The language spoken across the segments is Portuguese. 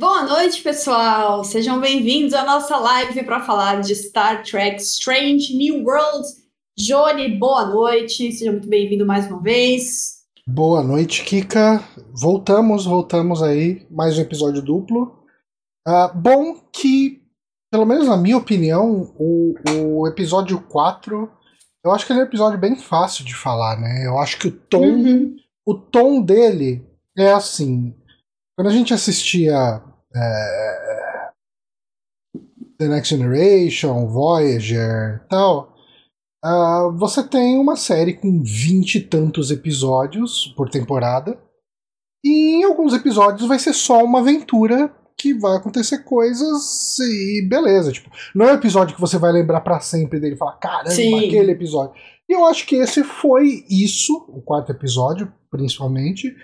Boa noite, pessoal! Sejam bem-vindos à nossa live para falar de Star Trek Strange New Worlds. Johnny, boa noite, seja muito bem-vindo mais uma vez. Boa noite, Kika. Voltamos, voltamos aí, mais um episódio duplo. Uh, bom que, pelo menos na minha opinião, o, o episódio 4, eu acho que ele é um episódio bem fácil de falar, né? Eu acho que o tom, uhum. o tom dele é assim. Quando a gente assistia é, The Next Generation, Voyager tal, uh, você tem uma série com vinte e tantos episódios por temporada. E em alguns episódios vai ser só uma aventura que vai acontecer coisas e beleza. Tipo, não é um episódio que você vai lembrar para sempre dele e falar, caramba, Sim. aquele episódio. E eu acho que esse foi isso, o quarto episódio, principalmente.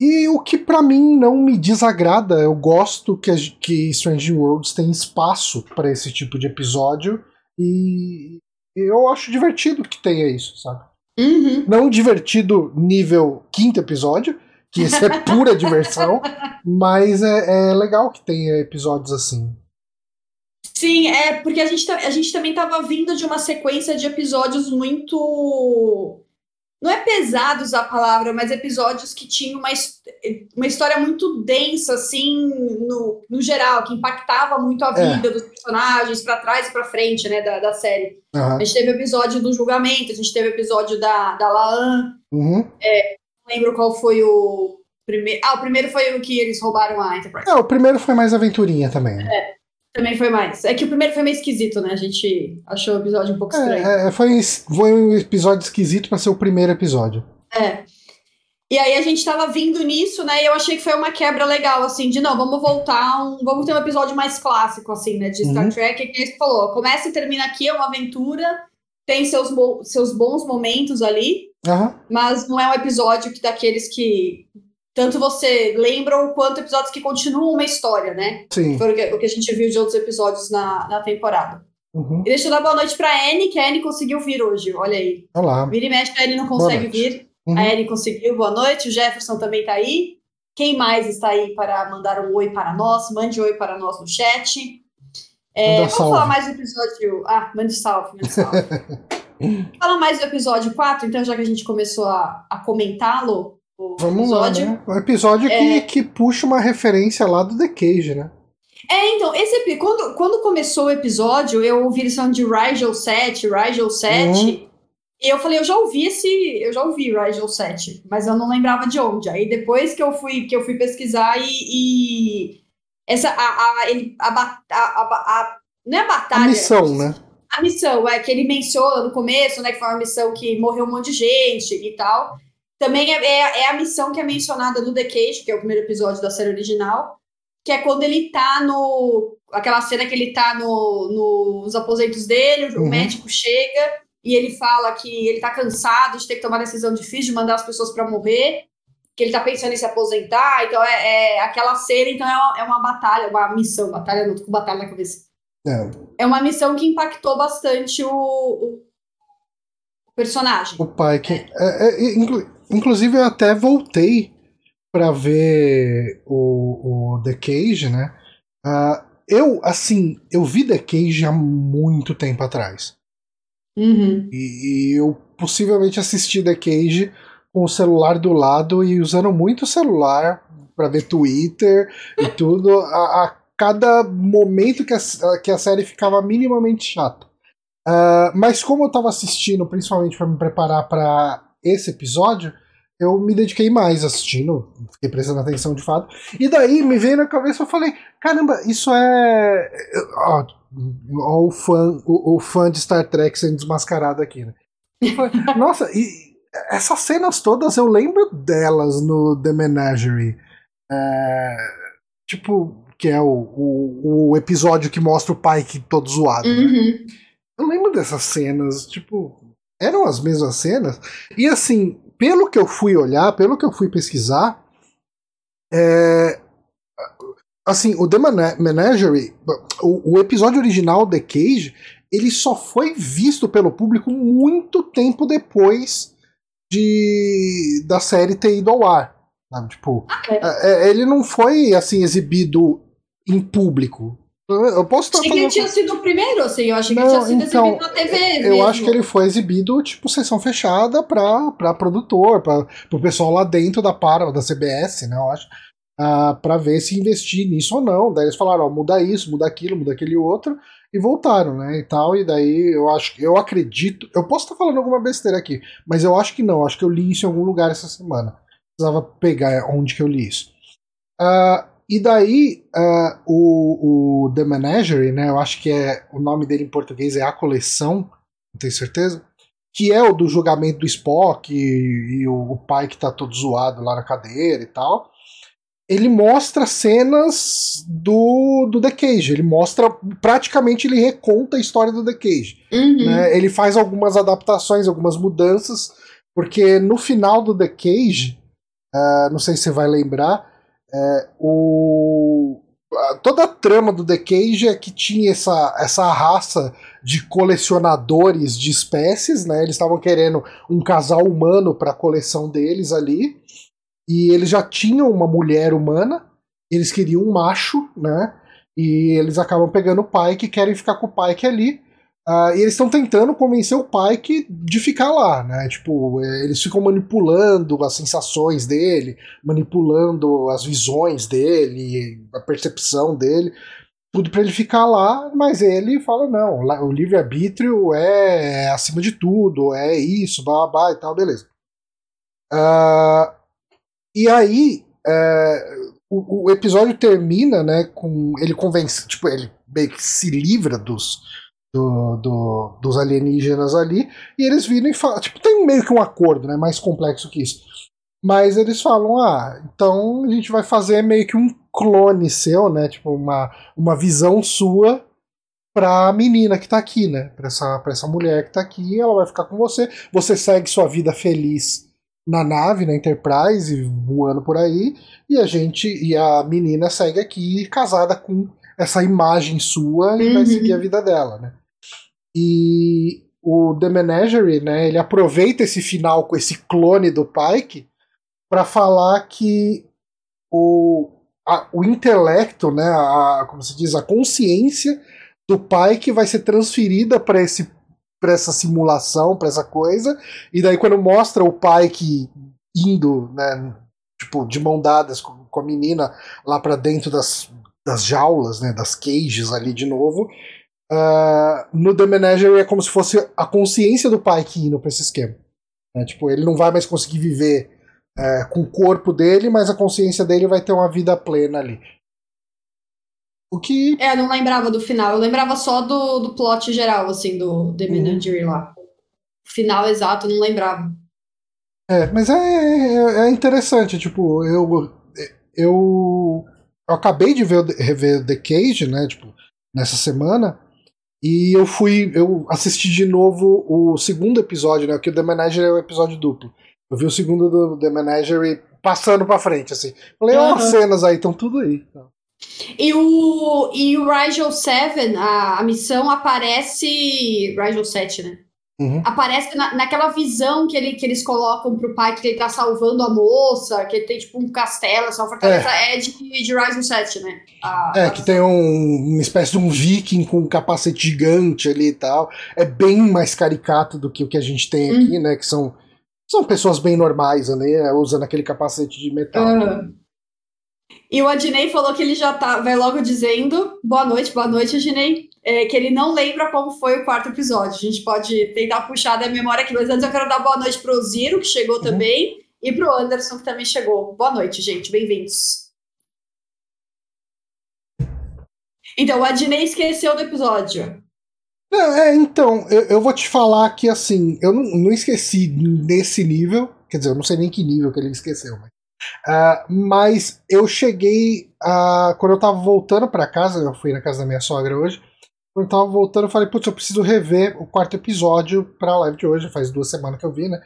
E o que para mim não me desagrada, eu gosto que, que Strange Worlds tem espaço para esse tipo de episódio e eu acho divertido que tenha isso, sabe? Uhum. Não divertido nível quinto episódio, que isso é pura diversão, mas é, é, legal que tenha episódios assim. Sim, é porque a gente, a gente também estava vindo de uma sequência de episódios muito não é pesado usar a palavra, mas episódios que tinham uma, uma história muito densa, assim, no, no geral, que impactava muito a é. vida é. dos personagens para trás e para frente, né, da, da série. Uhum. A gente teve o episódio do julgamento, a gente teve o episódio da, da Laan. Uhum. É, não lembro qual foi o primeiro. Ah, o primeiro foi o que eles roubaram a Enterprise. É, o primeiro foi mais aventurinha também. É. Também foi mais. É que o primeiro foi meio esquisito, né? A gente achou o episódio um pouco é, estranho. É, foi, foi um episódio esquisito para ser o primeiro episódio. É. E aí a gente tava vindo nisso, né? E eu achei que foi uma quebra legal, assim, de não, vamos voltar, um, vamos ter um episódio mais clássico, assim, né? De Star uhum. Trek, que você falou, começa e termina aqui, é uma aventura, tem seus, seus bons momentos ali, uhum. mas não é um episódio que daqueles que tanto você lembra quanto episódios que continuam uma história, né? Sim. Foi o que, o que a gente viu de outros episódios na, na temporada. Uhum. E deixa eu dar boa noite pra Anne, que a Anne conseguiu vir hoje, olha aí. Olá. Vira e mexe a Anne não consegue vir. Uhum. A Anne conseguiu, boa noite. O Jefferson também tá aí. Quem mais está aí para mandar um oi para nós? Mande um oi para nós no chat. É, vamos salve. falar mais do episódio. Ah, mande salve, mande salve. Fala mais do episódio 4, então, já que a gente começou a, a comentá-lo o Vamos episódio. Lá, né? Um episódio é... que, que puxa uma referência lá do The Cage, né? É, então, esse, quando, quando começou o episódio, eu ouvi eles falando de Rigel 7, Rigel 7. Uhum. E eu falei, eu já ouvi esse. Eu já ouvi Rigel 7, mas eu não lembrava de onde. Aí depois que eu fui, que eu fui pesquisar e. e essa. A, a, ele, a, a, a, a, não é a batalha. A missão, né? A missão, é que ele menciona no começo, né? Que foi uma missão que morreu um monte de gente e tal. Também é, é, é, a missão que é mencionada no The Cage, que é o primeiro episódio da série original, que é quando ele tá no. aquela cena que ele tá no, nos aposentos dele, o uhum. médico chega e ele fala que ele tá cansado de ter que tomar decisão difícil de mandar as pessoas para morrer, que ele tá pensando em se aposentar, então é, é aquela cena, então é uma, é uma batalha, uma missão, batalha, não tô com batalha na cabeça. É. é uma missão que impactou bastante o, o personagem. O pai, que. É. É, é, inclu, inclusive, eu até voltei para ver o, o The Cage, né? Uh, eu, assim, eu vi The Cage há muito tempo atrás. Uhum. E, e, eu possivelmente assisti The Cage com o celular do lado e usando muito o celular para ver Twitter e tudo, a, a, cada momento que a, que a série ficava minimamente chata. Uh, mas como eu tava assistindo, principalmente para me preparar para esse episódio, eu me dediquei mais assistindo, fiquei prestando atenção de fato. E daí me veio na cabeça eu falei: caramba, isso é. Ó, ó o, fã, o, o, fã de Star Trek sendo desmascarado aqui, né? Nossa, e essas cenas todas eu lembro delas no The Menagerie. É, tipo, que é o, o, o, episódio que mostra o Pike todo zoado. Né? Uhum. Né? Eu lembro dessas cenas, tipo, eram as mesmas cenas. E assim, pelo que eu fui olhar, pelo que eu fui pesquisar, é, assim, o The Menagerie, o, o, episódio original The Cage, ele só foi visto pelo público muito tempo depois de da série ter ido ao ar. Sabe? Tipo, ah, é. É, ele não foi assim exibido em público. Eu posso estar achei que ele tinha sido o primeiro, assim. Eu achei que ele tinha sido então, exibido na TV. Eu mesmo. acho que ele foi exibido, tipo, sessão fechada pra, pra produtor, pra, pro pessoal lá dentro da para da CBS, né? Eu acho. Uh, pra ver se investir nisso ou não. Daí eles falaram, ó, muda isso, muda aquilo, muda aquele outro, e voltaram, né? E tal. E daí eu acho eu acredito. Eu posso estar falando alguma besteira aqui, mas eu acho que não. Acho que eu li isso em algum lugar essa semana. Precisava pegar onde que eu li isso. Uh, e daí, uh, o, o The Menagerie, né? Eu acho que é o nome dele em português é A Coleção, não tenho certeza. Que é o do julgamento do Spock e, e o, o, pai que tá todo zoado lá na cadeira e tal. Ele mostra cenas do, do The Cage. Ele mostra. Praticamente ele reconta a história do The Cage. Uhum. Né? Ele faz algumas adaptações, algumas mudanças. Porque no final do The Cage, uh, não sei se você vai lembrar é, o, toda a trama do The Cage é que tinha essa, essa raça de colecionadores de espécies, né? Eles estavam querendo um casal humano para a coleção deles ali. E eles já tinham uma mulher humana, eles queriam um macho, né? E eles acabam pegando o pai que querem ficar com o pai que é ali. Uh, e eles estão tentando convencer o pai que, de ficar lá, né? Tipo, é, eles ficam manipulando as sensações dele, manipulando as visões dele, a percepção dele, tudo para ele ficar lá, mas ele fala: não, o livre-arbítrio é acima de tudo, é isso, babá e tal, beleza. Uh, e aí, uh, o, o, episódio termina, né, com ele convence, tipo, ele meio que se livra dos do, do, dos alienígenas ali, e eles viram e falam, tipo, tem meio que um acordo, né, mais complexo que isso. Mas eles falam, ah, então a gente vai fazer meio que um clone seu, né, tipo, uma, uma visão sua pra menina que tá aqui, né, pra essa, pra essa mulher que tá aqui, ela vai ficar com você, você segue sua vida feliz na nave, na Enterprise, voando por aí, e a gente, e a menina segue aqui casada com essa imagem sua e uhum. vai seguir a vida dela, né? E o The Menagerie, né, ele aproveita esse final com esse clone do Pike para falar que o, a, o intelecto, né, a, como se diz, a consciência do Pike vai ser transferida para esse para essa simulação, para essa coisa, e daí quando mostra o Pike indo, né, tipo, de mão dadas com, com a menina lá para dentro das, das jaulas, né, das cages ali de novo, Uh, no The Menagerie é como se fosse a consciência do pai que indo pra esse esquema. É, tipo, ele não vai mais conseguir viver é, com o corpo dele, mas a consciência dele vai ter uma vida plena ali. O que. É, eu não lembrava do final, eu lembrava só do, do plot geral, assim, do The uhum. Menagerie uhum. lá. O final exato, não lembrava. É, mas é, é, é interessante, tipo, eu, eu. Eu acabei de ver, rever The Cage, né? Tipo, nessa semana. E eu fui, eu assisti de novo o segundo episódio, né? Que o The Menagerie é o episódio duplo. Eu vi o segundo do The Menagerie passando pra frente, assim. Falei, ó, uhum. cenas aí, estão tudo aí. E o, e o Rigel 7, a, a missão aparece. Rigel 7, né? Uhum. Aparece na, naquela visão que, ele, que eles colocam pro pai que ele tá salvando a moça, que ele tem tipo um castelo, essa fortaleza é, é de, de Ryzen 7, né? A, é, a que tem um, uma espécie de um viking com um capacete gigante ali e tal. É bem mais caricato do que o que a gente tem aqui, uhum. né? Que são, são pessoas bem normais, né? Usando aquele capacete de metal. Uhum. E o Adnei falou que ele já tá, vai logo dizendo boa noite, boa noite, Adnei é, que ele não lembra como foi o quarto episódio. A gente pode tentar puxar da memória aqui, mas antes eu quero dar boa noite pro Ziro, que chegou uhum. também, e pro Anderson, que também chegou. Boa noite, gente, bem-vindos. Então, o Adnei esqueceu do episódio. É, é, então, eu, eu, vou te falar que assim, eu não, não, esqueci nesse nível, quer dizer, eu não sei nem que nível que ele esqueceu, mas, uh, mas eu cheguei a. Quando eu tava voltando para casa, eu fui na casa da minha sogra hoje, eu tava voltando, eu falei, putz, eu preciso rever o quarto episódio pra live de hoje. Faz duas semanas que eu vi, né?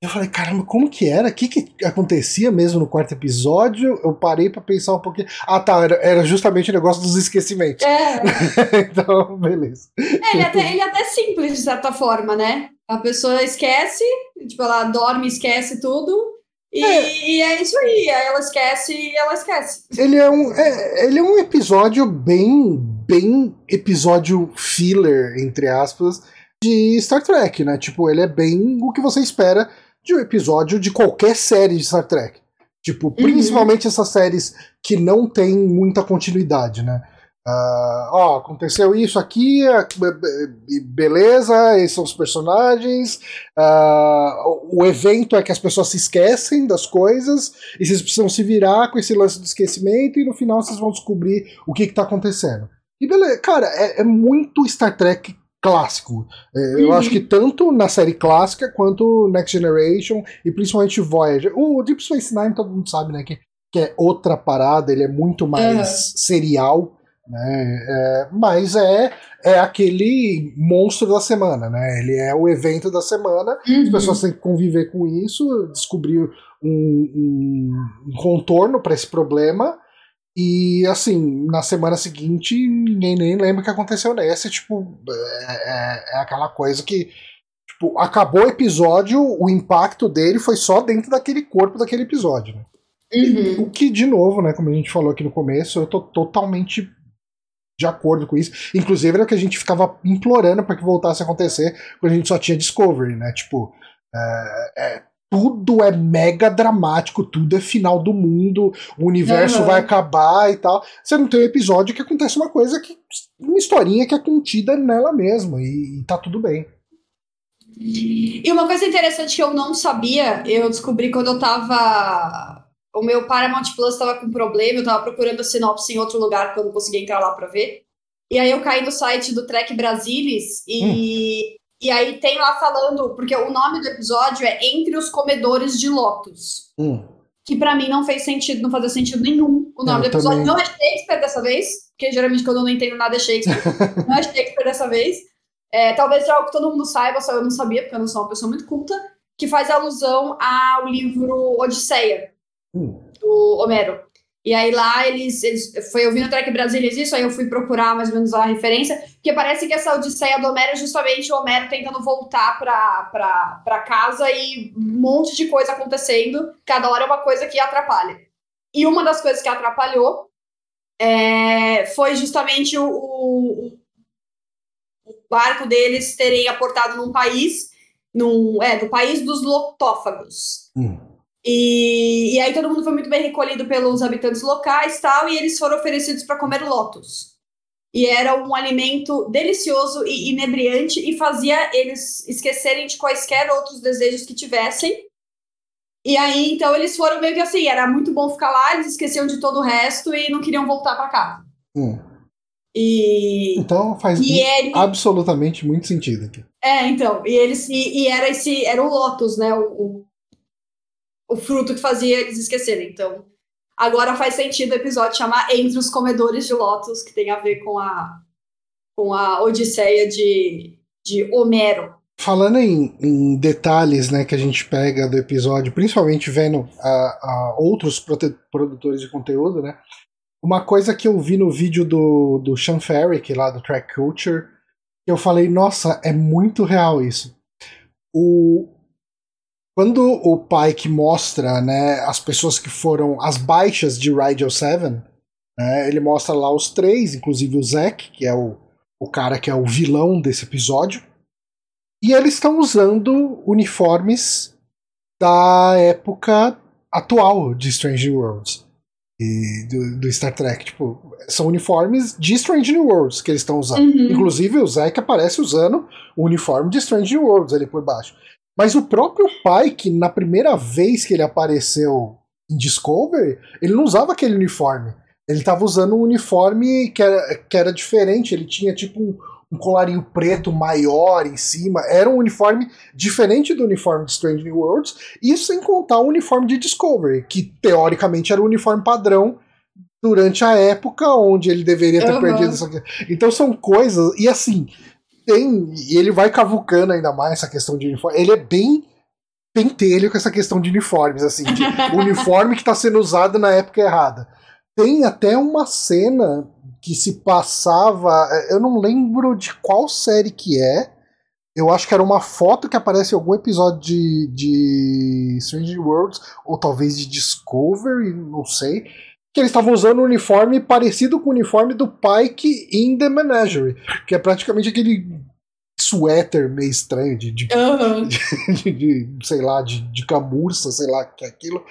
Eu falei, caramba, como que era? O que, que acontecia mesmo no quarto episódio? Eu parei para pensar um pouquinho. Ah, tá, era, era, justamente o negócio dos esquecimentos. É. então, beleza. É, ele, é até, ele é até simples, de certa forma, né? A pessoa esquece, tipo, ela dorme, esquece tudo, E é. e é. isso aí, aí ela esquece e ela esquece. Ele é um, é, ele é um episódio bem, bem episódio filler, entre aspas, de Star Trek, né? Tipo, ele é bem o que você espera de um episódio de qualquer série de Star Trek. Tipo, uhum. principalmente uhum. essas séries que não tem muita continuidade, né? Uh, ó, aconteceu isso aqui, beleza, esses são os personagens. Uh, o evento é que as pessoas se esquecem das coisas e vocês precisam se virar com esse lance do esquecimento e no final vocês vão descobrir o que, está acontecendo. E beleza, cara, é, é muito Star Trek clássico. É, uhum. Eu acho que tanto na série clássica quanto Next Generation e principalmente Voyager. O Deep Space Nine todo mundo sabe, né, que, que é outra parada, ele é muito mais uhum. serial, né, é, mas é, é aquele monstro da semana, né, ele é o evento da semana, uhum. as pessoas têm que conviver com isso, descobrir um, um, um contorno para esse problema, e assim, na semana seguinte, ninguém nem lembra o que aconteceu nesse. Tipo, é, é, é, aquela coisa que. Tipo, acabou o episódio, o impacto dele foi só dentro daquele corpo daquele episódio. Né? Uhum. O que, de novo, né, como a gente falou aqui no começo, eu tô totalmente de acordo com isso. Inclusive era o que a gente ficava implorando para que voltasse a acontecer quando a gente só tinha Discovery, né? Tipo, é, é, tudo é mega dramático, tudo é final do mundo, o universo uhum. vai acabar e tal. Você não tem um episódio que acontece uma coisa que. uma historinha que é contida nela mesma e, e tá tudo bem. E uma coisa interessante que eu não sabia, eu descobri quando eu tava. O meu Paramount Plus tava com problema, eu tava procurando a sinopse em outro lugar porque eu não conseguia entrar lá pra ver. E aí eu caí no site do Trek Brasilis e. Hum e aí tem lá falando, porque o nome do episódio é Entre os Comedores de Lotus. Hum. Que para mim não fez sentido, não fazia sentido nenhum o nome do episódio. Também. Não é Shakespeare dessa vez, porque geralmente quando eu não entendo nada é Shakespeare. não é Shakespeare dessa vez. É, talvez seja algo que todo mundo saiba, só eu não sabia, porque eu não sou uma pessoa muito culta, que faz alusão ao livro Odisseia, hum. do Homero. E aí lá eles, eles foi ouvindo o Trek Brasilis isso, aí eu fui procurar mais ou menos a referência, porque parece que essa Odisseia do Homero é justamente o Homero tentando voltar para casa e um monte de coisa acontecendo, cada hora é uma coisa que atrapalha. E uma das coisas que atrapalhou é, foi justamente o, o, o, barco deles terem aportado num país, num, é, do país dos lotófagos. Hum. E, e aí todo mundo foi muito bem recolhido pelos habitantes locais tal, e eles foram oferecidos para comer lotos. E era um alimento delicioso e inebriante e fazia eles esquecerem de quaisquer outros desejos que tivessem. E aí, então, eles foram meio que assim, era muito bom ficar lá, eles esqueciam de todo o resto e não queriam voltar para cá. Hum. E... Então faz e ele... absolutamente muito sentido aqui. É, então, e eles e, e era esse era o Lotus, né? O, o, o fruto que fazia eles esquecerem. Então, agora faz sentido o episódio chamar Entre os Comedores de Lotus, que tem a ver com a, com a Odisseia de, de Homero. Falando em, em detalhes né, que a gente pega do episódio, principalmente vendo a, outros produtores de conteúdo, né? Uma coisa que eu vi no vídeo do, do Sean Ferrick, lá do Track Culture, eu falei, nossa, é muito real isso. O, quando o Pike mostra né, as pessoas que foram as baixas de Rigel 7, né, ele mostra lá os três, inclusive o Zack, que é o, o cara que é o vilão desse episódio. E eles estão usando uniformes da época atual de Strange New Worlds. E do, do, Star Trek. Tipo, são uniformes de Strange New Worlds que eles estão usando. Uhum. Inclusive o Zack aparece usando o uniforme de Strange New Worlds ali por baixo. Mas o próprio Pike, na primeira vez que ele apareceu em Discovery, ele não usava aquele uniforme. Ele estava usando um uniforme que era, que era diferente. Ele tinha tipo um, um, colarinho preto maior em cima. Era um uniforme diferente do uniforme de Strange New Worlds. Isso sem contar o uniforme de Discovery, que teoricamente era o uniforme padrão durante a época onde ele deveria ter uhum. perdido essa. Então são coisas. E assim, tem. E ele vai cavucando ainda mais essa questão de uniforme. Ele é bem pentelho com essa questão de uniformes, assim, de uniforme que está sendo usado na época errada. Tem até uma cena que se passava. Eu não lembro de qual série que é. Eu acho que era uma foto que aparece em algum episódio de, de Strange Worlds, ou talvez de Discovery, não sei. Que eles estavam usando um uniforme parecido com o uniforme do Pike em The Menagerie, que é praticamente aquele suéter meio estranho de, de, Aham. de, de, sei lá, de, de camurça, sei lá o que é aquilo.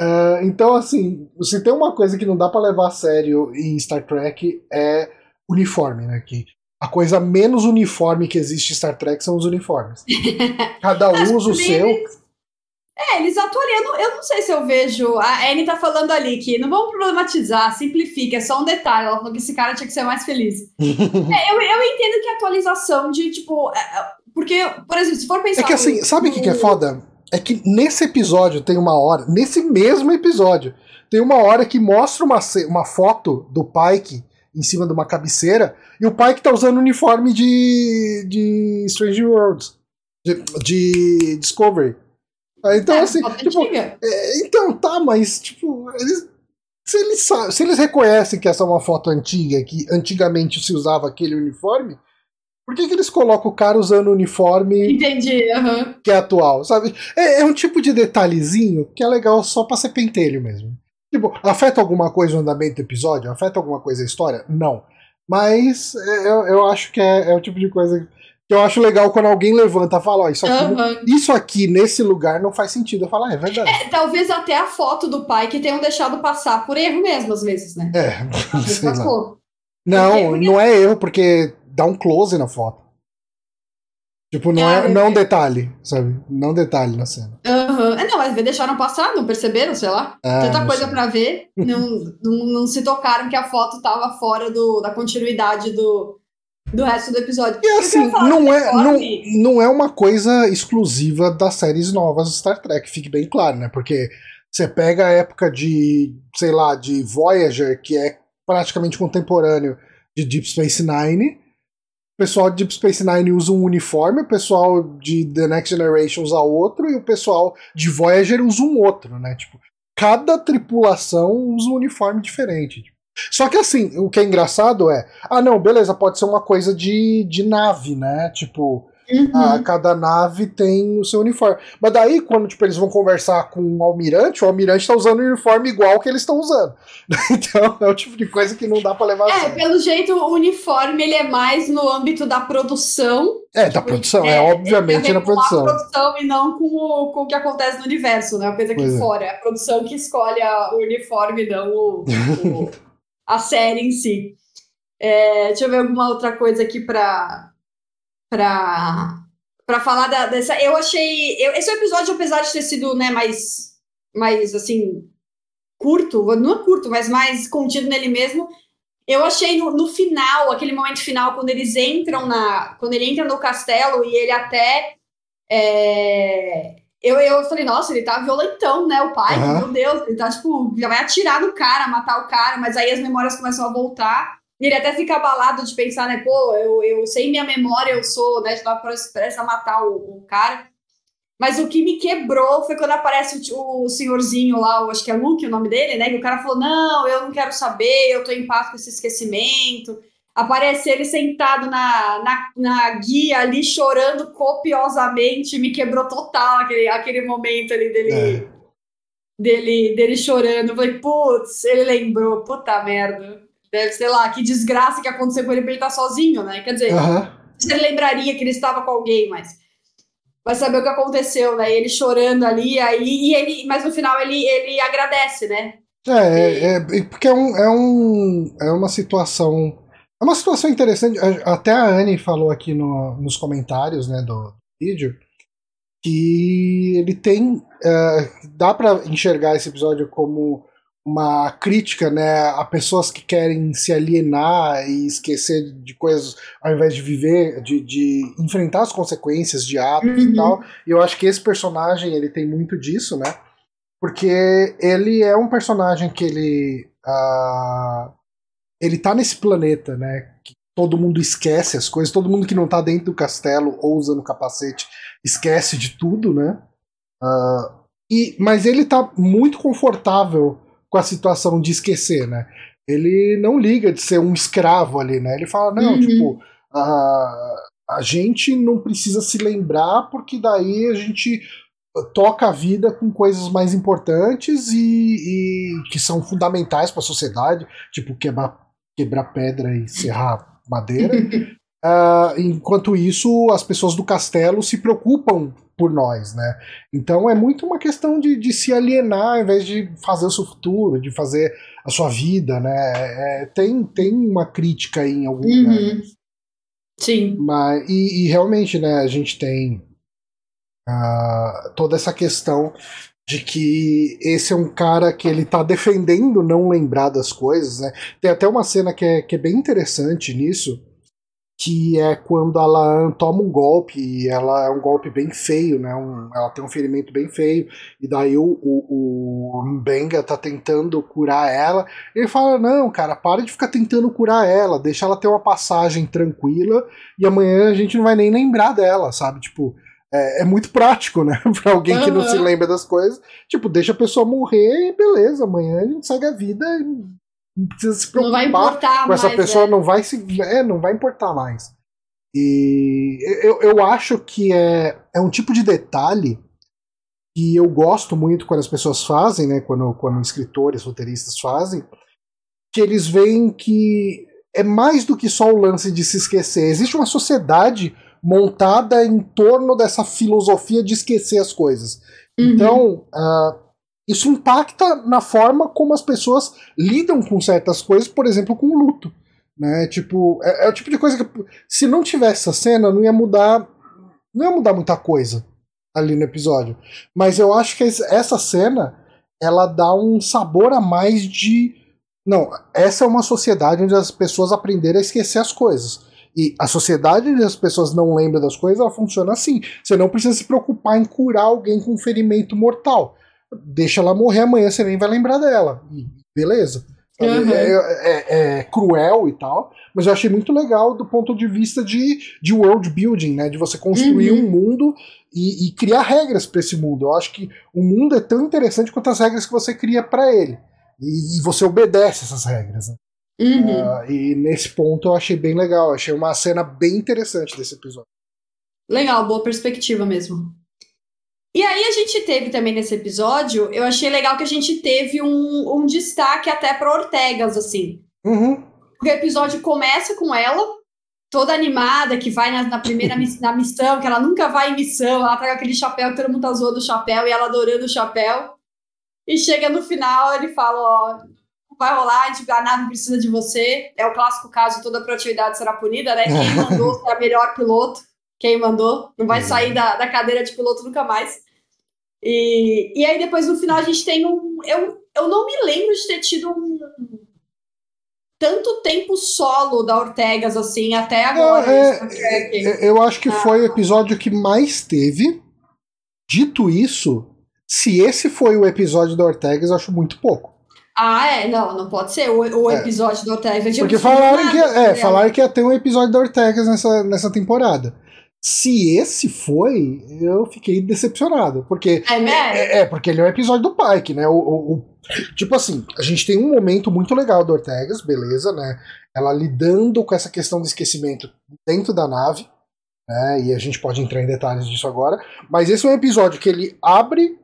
Ah, então, assim, se tem uma coisa que não dá pra levar a sério em Star Trek é uniforme, né? Que a coisa menos uniforme que existe em Star Trek são os uniformes. Cada um usa o seu. É, eles atualizam. Eu não sei se eu vejo. A Anne tá falando ali que não vamos problematizar, simplifica, é só um detalhe. Ela falou que esse cara tinha que ser mais feliz. é, eu, eu entendo que a atualização de, tipo. é, é, porque, por exemplo, se for pensar. É que assim, sabe o que, que é foda? É que nesse episódio tem uma hora, nesse mesmo episódio, tem uma hora que mostra uma, uma foto do Pike em cima de uma cabeceira e o Pike tá usando o uniforme de, de Strange Worlds, de, de Discovery. Ah, Então, É, assim, tipo, é, então tá, mas tipo, eles, se, eles sa- se eles reconhecem que essa é uma foto antiga, que antigamente se usava aquele uniforme, por que, que eles colocam o cara usando o uniforme Entendi. que é atual, sabe? É, é um tipo de detalhezinho que é legal só pra ser pentelho mesmo. Tipo, afeta alguma coisa o andamento do episódio? Afeta alguma coisa a história? Não. Mas é, eu, eu acho que é, é o tipo de coisa que eu acho legal quando alguém levanta e fala, ó, isso aqui, não- Aham. isso aqui nesse lugar não faz sentido. Eu falo, ah, é verdade. É, talvez até a foto do pai que tenham deixado passar por erro mesmo, às vezes, né? É, sei lá. Não, Porque- porque- não é erro, porque dá um close na foto. Tipo, não é, É, não é um é. detalhe, sabe? Não é um detalhe na cena. Aham. É, não, mas deixaram passar, não perceberam, sei lá. Ah, Tanta não coisa pra ver, não, não, não se tocaram que a foto tava fora do, da continuidade do, do resto do episódio. E assim, falar não do é, não, não é uma coisa exclusiva das séries novas de Star Trek, fique bem claro, né? Porque você pega a época de, sei lá, de Voyager, que é praticamente contemporâneo de Deep Space Nine. O pessoal de Deep Space Nine usa um uniforme, o pessoal de The Next Generation usa outro, e o pessoal de Voyager usa um outro, né? Tipo, cada tripulação usa um uniforme diferente. Só que assim, o que é engraçado é, ah não, beleza, pode ser uma coisa de, de nave, né? Tipo, Uhum. a- cada nave tem o seu uniforme. Mas daí, quando tipo, eles vão conversar com o almirante, o almirante tá usando o uniforme igual que eles estão usando. Então é o tipo de coisa que não dá pra levar a É, sério. pelo jeito, o uniforme ele é mais no âmbito da produção. É, da produção, é, obviamente tem a na ver com produção. a produção e não com o, com o que acontece no universo, né? A coisa aqui Pois é. fora. É a produção que escolhe a- o uniforme, não o, o- a série em si. É, deixa eu ver alguma outra coisa aqui pra, pra, pra falar da- dessa. Eu achei. eu- esse episódio, apesar de ter sido né, mais, mais assim, curto, não é curto, mas mais contido nele mesmo. Eu achei no, no final, aquele momento final, quando eles entram na. Quando ele entra no castelo e ele até. é, eu, eu falei, nossa, ele tá violentão, né? O pai, Aham. meu Deus, ele tá, tipo, já vai atirar no cara, matar o cara, mas aí as memórias começam a voltar. E ele até fica abalado de pensar, né? Pô, eu, eu sem minha memória eu sou, né? Já tava prestes a matar o, o cara. Mas o que me quebrou foi quando aparece o, o senhorzinho lá, eu acho que é Luke o nome dele, né? Que o cara falou: Não, eu não quero saber, eu tô em paz com esse esquecimento. Aparece ele sentado na, na, na guia ali, chorando copiosamente, me quebrou total aquele, aquele momento ali dele, É. dele, dele chorando. Eu falei, putz, ele lembrou, puta merda. Deve, sei lá, que desgraça que aconteceu com ele pra ele estar sozinho, né? Quer dizer, se ele lembraria que ele estava com alguém, mas vai saber o que aconteceu, né? Ele chorando ali, aí, e ele, mas no final ele, ele agradece, né? É, é, é, porque é, um, é, um, é uma situação. É uma situação interessante. Até a Anne falou aqui no- nos comentários né, do vídeo que ele tem. é, dá pra enxergar esse episódio como uma crítica né, a pessoas que querem se alienar e esquecer de coisas ao invés de viver, de, de enfrentar as consequências de atos e Uhum. tal. E eu acho que esse personagem ele tem muito disso, né? Porque ele é um personagem que ele. ah, ele tá nesse planeta, né? Que todo mundo esquece as coisas, todo mundo que não tá dentro do castelo ou usando capacete esquece de tudo, né? Ah, e, mas ele tá muito confortável com a situação de esquecer, né? Ele não liga de ser um escravo ali, né? Ele fala, não, Uhum. tipo, ah, a gente não precisa se lembrar, porque daí a gente toca a vida com coisas mais importantes e, e que são fundamentais para a sociedade, tipo quebrar, quebrar pedra e serrar madeira. uh, enquanto isso, as pessoas do castelo se preocupam por nós, né? Então é muito uma questão de, de se alienar ao invés de fazer o seu futuro, de fazer a sua vida, né? É, tem, tem uma crítica aí em algum uhum. Sim. Mas, e, e, realmente, né, a gente tem uh, toda essa questão de que esse é um cara que ele tá defendendo não lembrar das coisas, né? Tem até uma cena que é, que é bem interessante nisso, que é quando ela toma um golpe, e ela é um golpe bem feio, né? Um, ela tem um ferimento bem feio, e daí o, o, o tá tentando curar ela. Ele fala: Não, cara, para de ficar tentando curar ela, deixa ela ter uma passagem tranquila, e amanhã a gente não vai nem lembrar dela, sabe? Tipo. É, é muito prático, né? pra alguém uhum. que não se lembra das coisas. Tipo, deixa a pessoa morrer e beleza, amanhã a gente segue a vida e não precisa se preocupar não vai importar com essa pessoa, é. não vai se. É, não vai importar mais. E eu, eu acho que é, é um tipo de detalhe que eu gosto muito quando as pessoas fazem, né? Quando, quando escritores, roteiristas fazem, que eles veem que é mais do que só o lance de se esquecer. Existe uma sociedade montada em torno dessa filosofia de esquecer as coisas. Uhum. Então, uh, isso impacta na forma como as pessoas lidam com certas coisas, por exemplo, com o luto. Né? Tipo, é, é o tipo de coisa que se não tivesse essa cena, não ia mudar. Não ia mudar muita coisa ali no episódio. Mas eu acho que essa cena ela dá um sabor a mais de. Não, essa é uma sociedade onde as pessoas aprenderam a esquecer as coisas. E a sociedade onde as pessoas não lembram das coisas, ela funciona assim. Você não precisa se preocupar em curar alguém com um ferimento mortal deixa ela morrer amanhã, você nem vai lembrar dela. E beleza. Uhum. É, é, é, cruel e tal, mas eu achei muito legal do ponto de vista de, de world building, né? De você construir uhum. um mundo e, e criar regras para esse mundo. Eu acho que o mundo é tão interessante quanto as regras que você cria para ele. E, e, você obedece essas regras. Né? Uhum. Uh, e nesse ponto eu achei bem legal. Achei uma cena bem interessante desse episódio. Legal, boa perspectiva mesmo. E aí a gente teve também nesse episódio, eu achei legal que a gente teve um, um destaque até para Ortegas, assim. Uhum. O episódio começa com ela, toda animada, que vai na, na primeira na missão, que ela nunca vai em missão, ela pega aquele chapéu, todo mundo tá zoando o chapéu, e ela adorando o chapéu. E chega no final, ele fala, ó, vai rolar, a, gente, a nave precisa de você. É o clássico caso, toda proatividade será punida, né? Quem mandou ser a melhor piloto quem mandou, não vai sair da, da cadeira de piloto nunca mais. E, e aí depois no final a gente tem um. Eu, eu não me lembro de ter tido um tanto tempo solo da Ortegas assim até agora. É, é, eu acho que ah. foi o episódio que mais teve. Dito isso, se esse foi o episódio da Ortegas, eu acho muito pouco. Ah, é, não, não pode ser o, o é. episódio da Ortegas. Porque falaram que, é, falaram que ia ter um episódio da Ortegas nessa, nessa temporada. Se esse foi, eu fiquei decepcionado. Porque. É, é, é, porque ele é um episódio do Pike, né? O, o, o, tipo assim, a gente tem um momento muito legal do Ortegas, beleza, né? Ela lidando com essa questão do esquecimento dentro da nave. Né? E a gente pode entrar em detalhes disso agora. Mas esse é um episódio que ele abre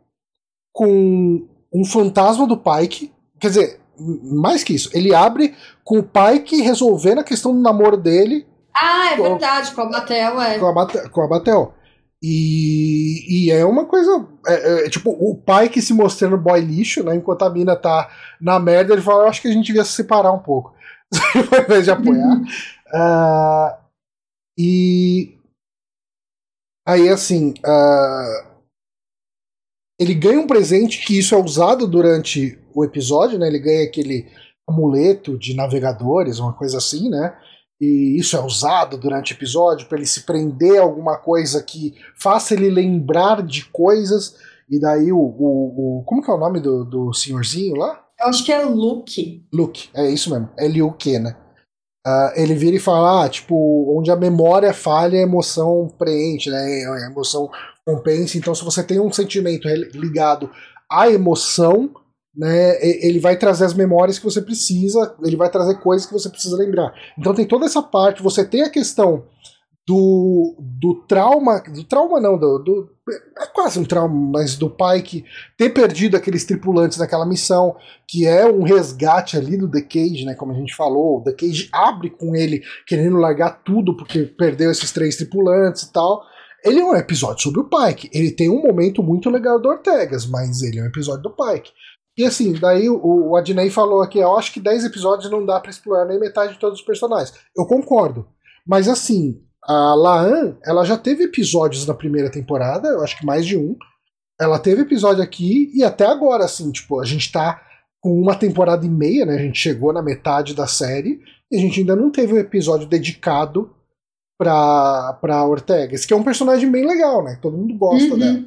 com um fantasma do Pike. Quer dizer, mais que isso, ele abre com o Pike resolvendo a questão do namoro dele ah, é verdade, com a Batel, é. Com a, Batel, com a Batel. E, e é uma coisa. É, é, tipo, o pai que se mostrando boy lixo, né? Enquanto a mina tá na merda, ele fala: Eu acho que a gente devia se separar um pouco. Ao invés de apoiar. uh, e. Aí, assim. Uh, ele ganha um presente que isso é usado durante o episódio, né? Ele ganha aquele amuleto de navegadores, uma coisa assim, né? e isso é usado durante o episódio para ele se prender a alguma coisa que faça ele lembrar de coisas. E daí o. o, o como que é o nome do, do senhorzinho lá? Eu acho que é Luke. Luke, é isso mesmo. É Liu-Ke, né? Uh, ele vira e fala, ah, tipo, onde a memória falha, a emoção preenche, né? A emoção compensa. Então, se você tem um sentimento ligado à emoção, né, ele vai trazer as memórias que você precisa, ele vai trazer coisas que você precisa lembrar. Então tem toda essa parte, você tem a questão do, do trauma, do trauma não, do, do, é quase um trauma, mas do Pike ter perdido aqueles tripulantes naquela missão, que é um resgate ali do The Cage, né, como a gente falou, o The Cage abre com ele querendo largar tudo porque perdeu esses três tripulantes e tal. Ele é um episódio sobre o Pike, ele tem um momento muito legal do Ortegas, mas ele é um episódio do Pike. E assim, daí o, o Adnei falou aqui, eu acho que 10 episódios não dá para explorar nem metade de todos os personagens. Eu concordo. Mas assim, a Laan, ela já teve episódios na primeira temporada, eu acho que mais de um. Ela teve episódio aqui e até agora, assim, tipo, a gente tá com uma temporada e meia, né? A gente chegou na metade da série e a gente ainda não teve um episódio dedicado pra, pra Ortega. Esse que é um personagem bem legal, né? Todo mundo gosta uhum. dela.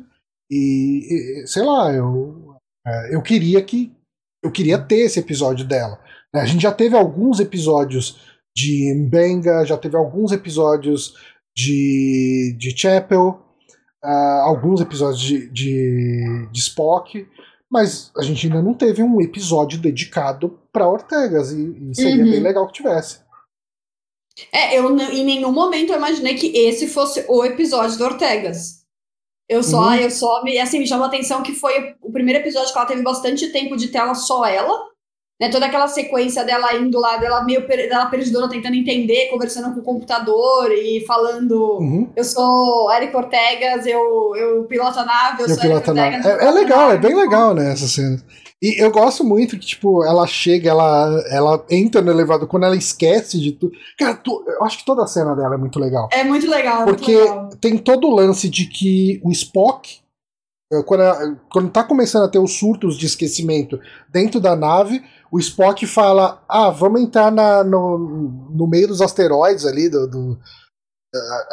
E, e, sei lá, eu, é, eu queria que. Eu queria ter esse episódio dela. A gente já teve alguns episódios de Mbenga, já teve alguns episódios de, de Chapel, uh, alguns episódios de, de, de, Spock, mas a gente ainda não teve um episódio dedicado para Ortegas e, e seria uhum. bem legal que tivesse. É, eu em nenhum momento eu imaginei que esse fosse o episódio do Ortegas. Eu só, uhum. eu só me, assim, me chamou a atenção que foi o primeiro episódio que ela teve bastante tempo de tela só ela. Né, toda aquela sequência dela indo lá, dela meio per, dela perdidona, tentando entender, conversando com o computador e falando: uhum. Eu sou Eric Ortegas, eu, eu piloto a nave, eu, eu sou Eric Ortegas. É, é legal, é bem legal, né, essa cena. E eu gosto muito que, tipo, ela chega, ela, ela entra no elevador, quando ela esquece de tudo. Cara, tu, eu acho que toda a cena dela é muito legal. É muito legal. Porque muito legal. tem todo o lance de que o Spock, eh, quando, ela, quando tá começando a ter os surtos de esquecimento dentro da nave, o Spock fala: Ah, vamos entrar na, no, no meio dos asteroides ali, do, do,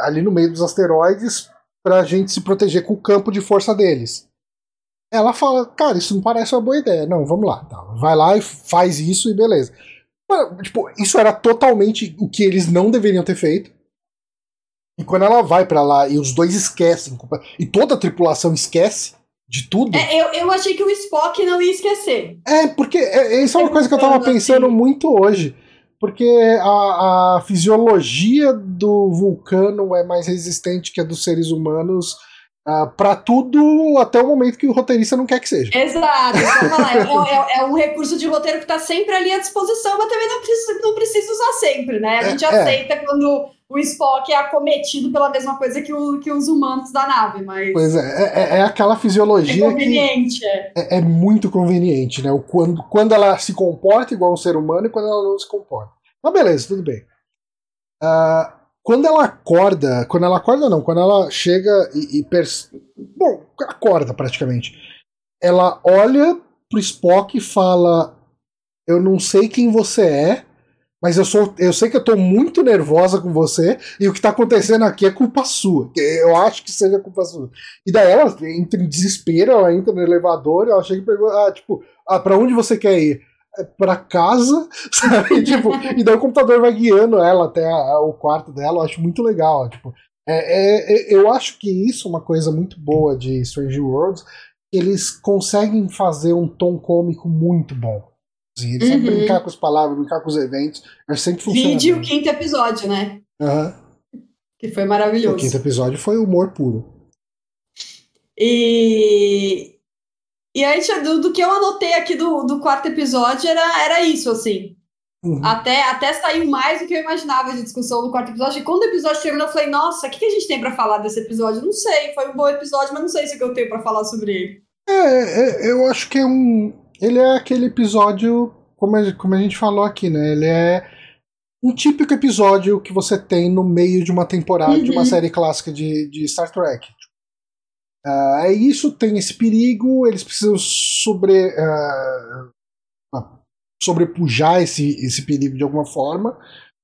ali no meio dos asteroides, pra gente se proteger com o campo de força deles. Ela fala: Cara, isso não parece uma boa ideia. Não, vamos lá. Tá. Vai lá e faz isso e beleza. Tipo, isso era totalmente o que eles não deveriam ter feito. E quando ela vai para lá e os dois esquecem, e toda a tripulação esquece, de tudo. É, eu, eu achei que o Spock não ia esquecer. É, porque é, isso é uma coisa que eu tava pensando muito hoje. Porque a, a fisiologia do vulcano é mais resistente que a dos seres humanos uh, ah, para tudo até o momento que o roteirista não quer que seja. Exato, é, é, é, um recurso de roteiro que está sempre ali à disposição, mas também não precisa, não precisa usar sempre, né? A gente é, é. aceita quando o Spock é acometido pela mesma coisa que, o, que os humanos da nave, mas. Pois é, é, é aquela fisiologia. É conveniente, é. é. muito conveniente, né? O, quando, quando ela se comporta igual um ser humano e quando ela não se comporta. Mas beleza, tudo bem. Uh, quando ela acorda, quando ela acorda não, quando ela chega e, e pers... bom, acorda praticamente. Ela olha pro Spock e fala: "Eu não sei quem você é, mas eu sou, eu sei que eu tô muito nervosa com você e o que tá acontecendo aqui é culpa sua. Eu acho que seja culpa sua. E daí ela entra em desespero, ela entra no elevador, eu achei que pegou, ah, tipo, ah, para onde você quer ir? É pra casa, sabe? tipo, e daí o computador vai guiando ela até a, a, o quarto dela, eu acho muito legal, tipo, é, é, é, eu acho que isso é uma coisa muito boa de Strange Worlds, eles conseguem fazer um tom cômico muito bom. Eles uhum. sempre brincar com as palavras, brincar com os eventos. Mas sempre funciona. Vídeo o quinto episódio, né? Uhum. Que foi maravilhoso. O quinto episódio foi humor puro. E. E aí, do, do que eu anotei aqui do, do quarto episódio, era, era isso, assim. Uhum. Até, até saiu mais do que eu imaginava de discussão do quarto episódio. E quando o episódio terminou, eu falei, nossa, o que, que a gente tem para falar desse episódio? Não sei, foi um bom episódio, mas não sei se é que eu tenho para falar sobre ele. É, é, eu acho que é um, ele é aquele episódio, como a, como a gente falou aqui, né? Ele é um típico episódio que você tem no meio de uma temporada uhum. de uma uhum. série clássica de, de Star Trek. Uh, isso, tem esse perigo, eles precisam sobre, uh, sobrepujar esse, esse perigo de alguma forma.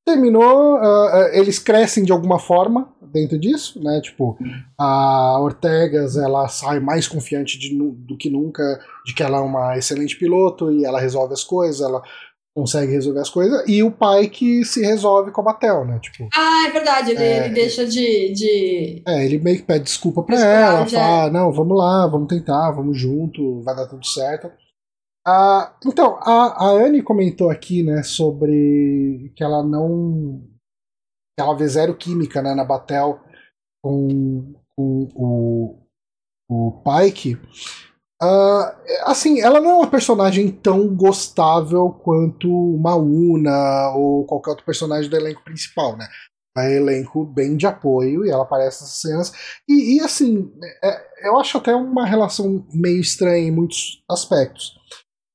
Terminou, uh, eles crescem de alguma forma dentro disso, né? Tipo, a Ortegas ela sai mais confiante de, do que nunca de que ela é uma excelente piloto e ela resolve as coisas, ela consegue resolver as coisas, e o pai que se resolve com a Batel, né? Tipo, ah, é verdade, ele, é, ele deixa de, de. É, ele meio que pede desculpa pra ela, fala, não, vamos lá, vamos tentar, vamos junto, vai dar tudo certo. Ah, então, a, a Anne comentou aqui, né, sobre que ela não ela vê zero química né, na Batel com, com o, o Pike. Uh, assim, ela não é uma personagem tão gostável quanto uma Una ou qualquer outro personagem do elenco principal, né? É elenco bem de apoio e ela aparece nessas cenas. E, e assim, é, eu acho até uma relação meio estranha em muitos aspectos.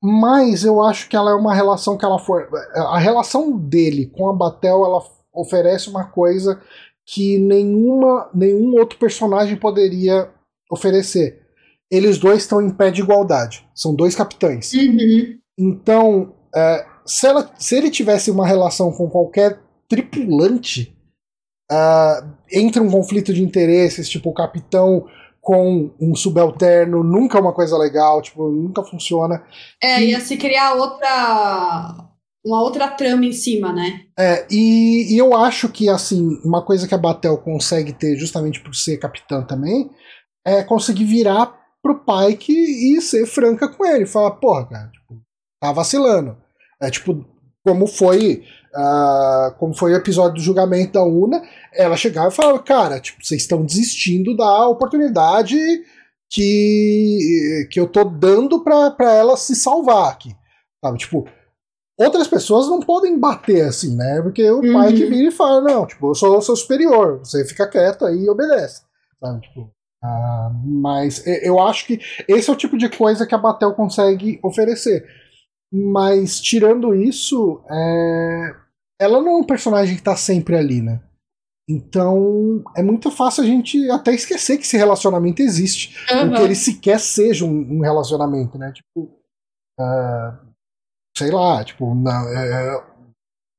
Mas eu acho que ela é uma relação que ela for. A relação dele com a Batel ela oferece uma coisa que nenhuma, nenhum outro personagem poderia oferecer. Eles dois estão em pé de igualdade. São dois capitães. Uhum. Então, é, se, ela, se ele tivesse uma relação com qualquer tripulante, uh, entra um conflito de interesses, tipo o capitão com um subalterno, nunca é uma coisa legal, tipo, nunca funciona. É, e... ia se criar outra uma outra trama em cima, né? É, e, e, eu acho que, assim, uma coisa que a Batel consegue ter, justamente por ser capitã também, é conseguir virar pro Pike e ser franca com ele. Falar, porra, cara, tipo, tá vacilando. É tipo, como foi. Uh, como foi o episódio do julgamento da Una, ela chegava e falava, cara, tipo, vocês estão desistindo da oportunidade que, que eu tô dando pra, pra ela se salvar aqui. Sabe? Tipo, outras pessoas não podem bater assim, né? Porque o uhum. pai que vira e fala, não, tipo, eu sou o seu superior, você fica quieto aí e obedece. Sabe? Tipo, Uh, mas eu acho que esse é o tipo de coisa que a Batel consegue oferecer. Mas tirando isso, é... ela não é um personagem que está sempre ali, né? Então é muito fácil a gente até esquecer que esse relacionamento existe. Uhum. Ou que ele sequer seja um, um relacionamento, né? Tipo. Uh, sei lá, tipo, na, é,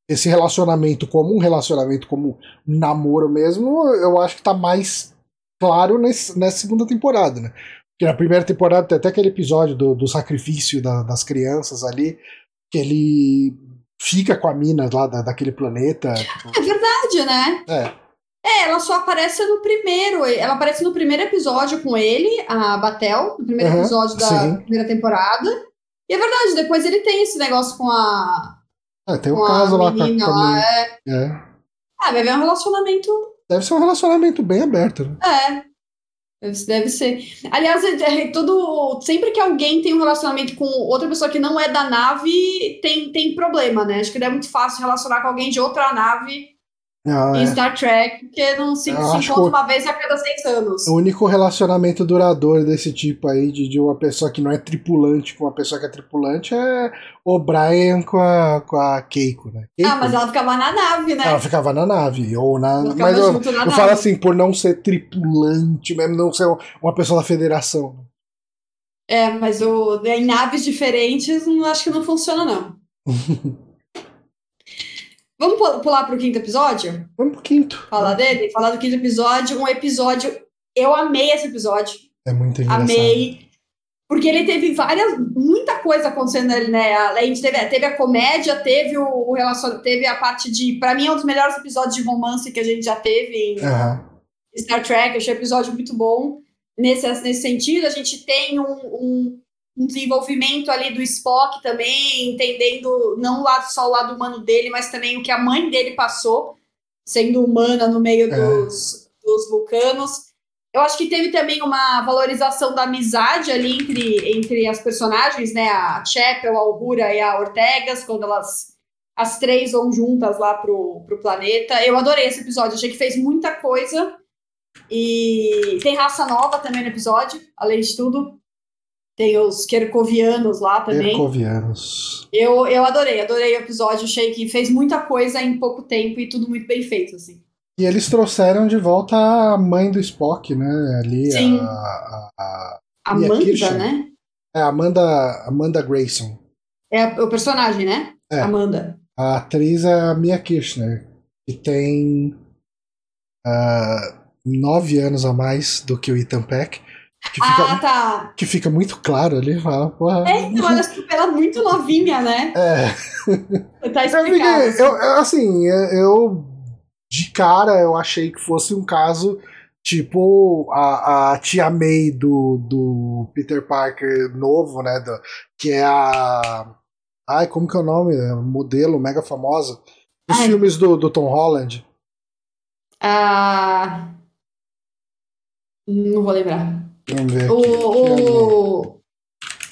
esse relacionamento como um relacionamento, como um namoro mesmo, eu acho que tá mais claro nesse, nessa segunda temporada, né? Porque na primeira temporada tem até aquele episódio do, do sacrifício da, das crianças ali, que ele fica com a mina lá da, daquele planeta. Tipo... É verdade, né? É. É, ela só aparece no primeiro. Ela aparece no primeiro episódio com ele, a Batel, no primeiro uhum, episódio da sim. primeira temporada. E é verdade, depois ele tem esse negócio com a. É, tem o um caso lá com a, com a lá, é. é. Ah, vai ver um relacionamento Deve ser um relacionamento bem aberto, né? É. Deve ser. Aliás, é, é, todo, sempre que alguém tem um relacionamento com outra pessoa que não é da nave, tem, tem problema, né? Acho que não é muito fácil relacionar com alguém de outra nave não, em é. Star Trek, porque não se, se encontra uma vez a cada seis anos. O único relacionamento duradouro desse tipo aí, de, de uma pessoa que não é tripulante com uma pessoa que é tripulante, é o Brian com a, com a Keiko, né? Keiko, ah, mas ela ficava na nave, né? Ela ficava na nave. Ou na, mas eu, na eu falo assim, por não ser tripulante, mesmo não ser uma pessoa da federação. É, mas o, em naves diferentes, acho que não funciona, não. Vamos pular para o quinto episódio? Vamos pro quinto. Falar dele? Falar do quinto episódio. Um episódio. Eu amei esse episódio. É muito engraçado. Amei. Porque ele teve várias. Muita coisa acontecendo ali, né? A gente teve, teve a comédia, teve o, o relacion... teve a parte de. Para mim, é um dos melhores episódios de romance que a gente já teve em uhum. Star Trek. Eu achei o episódio muito bom. Nesse, nesse sentido, a gente tem um, um um desenvolvimento ali do Spock também, entendendo não só o lado humano dele, mas também o que a mãe dele passou, sendo humana no meio é. dos, dos vulcanos. Eu acho que teve também uma valorização da amizade ali entre, entre as personagens, né? A Chapel, a Uhura e a Ortegas, quando elas as três vão juntas lá pro, pro planeta. Eu adorei esse episódio, achei que fez muita coisa. E tem raça nova também no episódio, além de tudo. Tem os Kerkovianos lá também. Kerkovianos. Eu, eu adorei, adorei o episódio. Achei que fez muita coisa em pouco tempo e tudo muito bem feito, assim. E eles trouxeram de volta a mãe do Spock, né? Ali, Sim. a. a, a Amanda, né? É, Amanda, Amanda Grayson. É o personagem, né? É. Amanda. A atriz é a Mia Kirchner, que tem uh, nove anos a mais do que o Ethan Peck. Que fica, ah, tá. Que fica muito claro ali. Fala, porra. É, então, ela, ela é muito novinha, né? É. Tá explicado. Eu, eu, assim, eu. De cara, eu achei que fosse um caso tipo a, a tia May do, do Peter Parker novo, né? Do, que é a. Ai, como que é o nome? Modelo mega famosa. Os Ai. filmes do, do Tom Holland. A. Não vou lembrar. Vamos ver. O, aqui. o,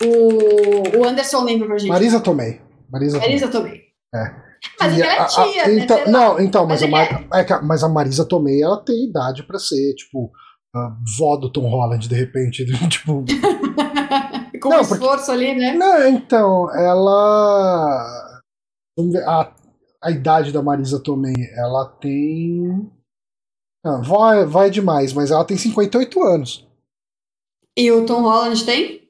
o, o Anderson lembra pra gente. Marisa Tomei. Marisa Tomei. Marisa Tomei. É. Mas E ela é a- a- tia, né? então, não, então, mas, Mas a, Mar- é a- mas a Marisa Tomei, ela tem idade pra ser, tipo, a vó do Tom Holland, de repente. Com tipo, um Não, porque- esforço ali, né? não, então, ela. Vamos ver, a, a idade da Marisa Tomei, ela tem. Não, vai, vai demais, mas ela tem 58 anos. E o Tom Holland tem?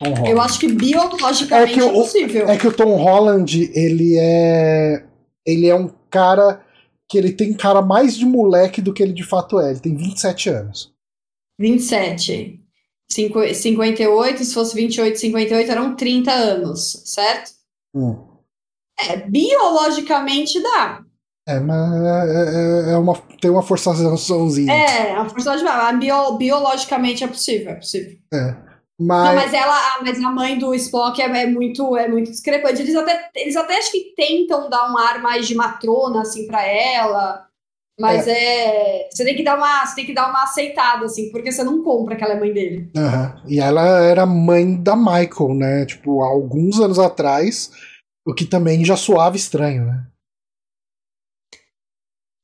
Tom Holland. Eu acho que biologicamente É que é, o- possível. É que o Tom Holland, ele é. Ele é um cara que ele tem cara mais de moleque do que ele de fato é. Ele tem 27 anos. 27. Cinqu- 58, se fosse 28, 58, eram 30 anos, certo? Hum. É, biologicamente dá. É, mas é, é- é uma, tem uma forçaçãozinha. É, a força de bio, biologicamente é possível, é possível. Mas, Não, mas ela, a- mas a mãe do Spock é, é muito, é muito discrepante. Eles até, eles até acho que tentam dar um ar mais de matrona assim para ela, mas é. você tem que dar uma, você tem que dar uma aceitada assim, porque você não compra que ela é mãe dele. Aham. E ela era mãe da Michael, né? Tipo, há alguns anos atrás, o que também já soava estranho, né?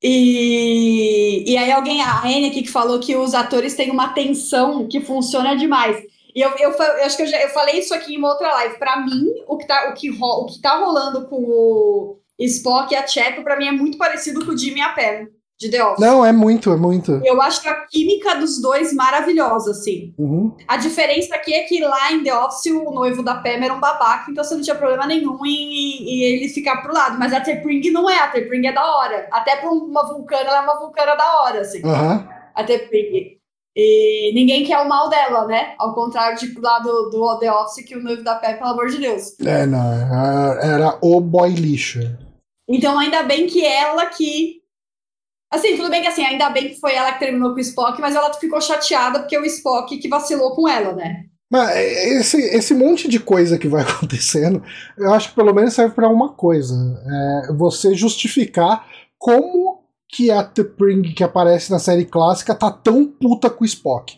E, e aí alguém, a Anne aqui que falou que os atores têm uma tensão que funciona demais. E eu, eu, eu acho que eu, já, eu falei isso aqui em uma outra live. Pra mim, o que tá, o que ro, o que tá rolando com o Spock e a Chapel, pra mim, é muito parecido com o Jimmy e a Pam, de The Office. Não, é muito, é muito. Eu acho que a química dos dois maravilhosa, assim. Uhum. A diferença aqui é que lá em The Office o noivo da Pam era um babaca, então você não tinha problema nenhum em, em ele ficar pro lado. Mas a Tepring não é, a Tepring é da hora. Até pra uma vulcana, ela é uma vulcana da hora, assim. Aham. A Tepring. E ninguém quer o mal dela, né? Ao contrário de lá do, do The Office, que o noivo da Pam, pelo amor de Deus. É, não. era- Era o boy lixo. Então, ainda bem que ela que. Assim, tudo bem que assim, ainda bem que foi ela que terminou com o Spock, mas ela ficou chateada porque o Spock que vacilou com ela, né? Mas esse, esse monte de coisa que vai acontecendo, eu acho que pelo menos serve pra uma coisa: é você justificar como que a T'Pring que aparece na série clássica tá tão puta com o Spock.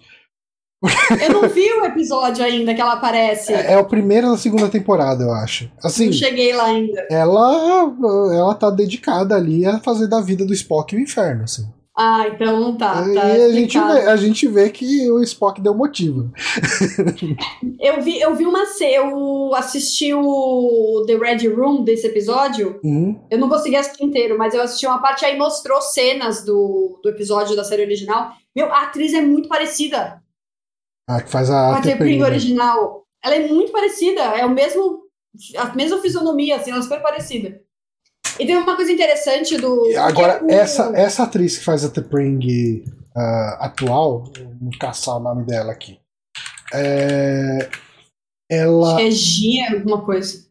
Eu não vi o episódio ainda que ela aparece. É, é o primeiro da segunda temporada, eu acho. Assim, Não cheguei lá ainda. ela, ela tá dedicada ali a fazer da vida do Spock o inferno, assim. Ah, então tá. e tá a gente, vê, a gente vê que o Spock deu motivo. Eu vi, eu vi uma. Eu assisti o The Red Room desse episódio. Uhum. Eu não consegui assistir inteiro, mas eu assisti uma parte aí mostrou cenas do, do episódio da série original. Meu, a atriz é muito parecida Ah, que faz a, a né? original. Ela é muito parecida, é o mesmo. A mesma fisionomia, assim, ela é super parecida. E tem uma coisa interessante do. Agora, porque o- essa, essa atriz que faz a T'Pring ah, atual, vou caçar o nome dela aqui. É, ela. Acho que é Gia, alguma coisa.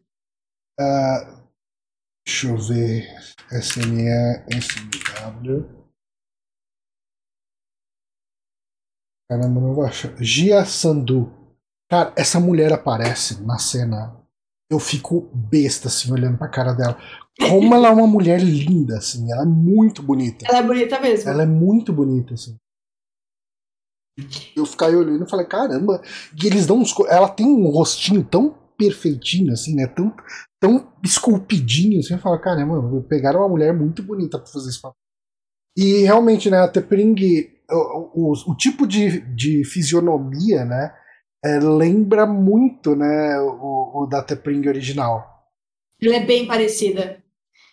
Deixa eu ver. SME, SMW. Caramba, não vou achar. Gia Sandu. Cara, essa mulher aparece na cena. Eu fico besta, assim, olhando pra cara dela. Como ela é uma mulher linda, assim. Ela é muito bonita. Ela é bonita mesmo. Ela é muito bonita, assim. Eu aí olhando e falei, caramba. E eles dão uns. Ela tem um rostinho tão perfeitinho, assim, né? Tão, tão esculpidinho, assim. Eu falo, caramba, pegaram uma mulher muito bonita pra fazer isso. E realmente, né, a Tepring, o, o, o tipo de, de fisionomia, né? é, lembra muito, né, o, o da Tepring original. Ela é bem parecida.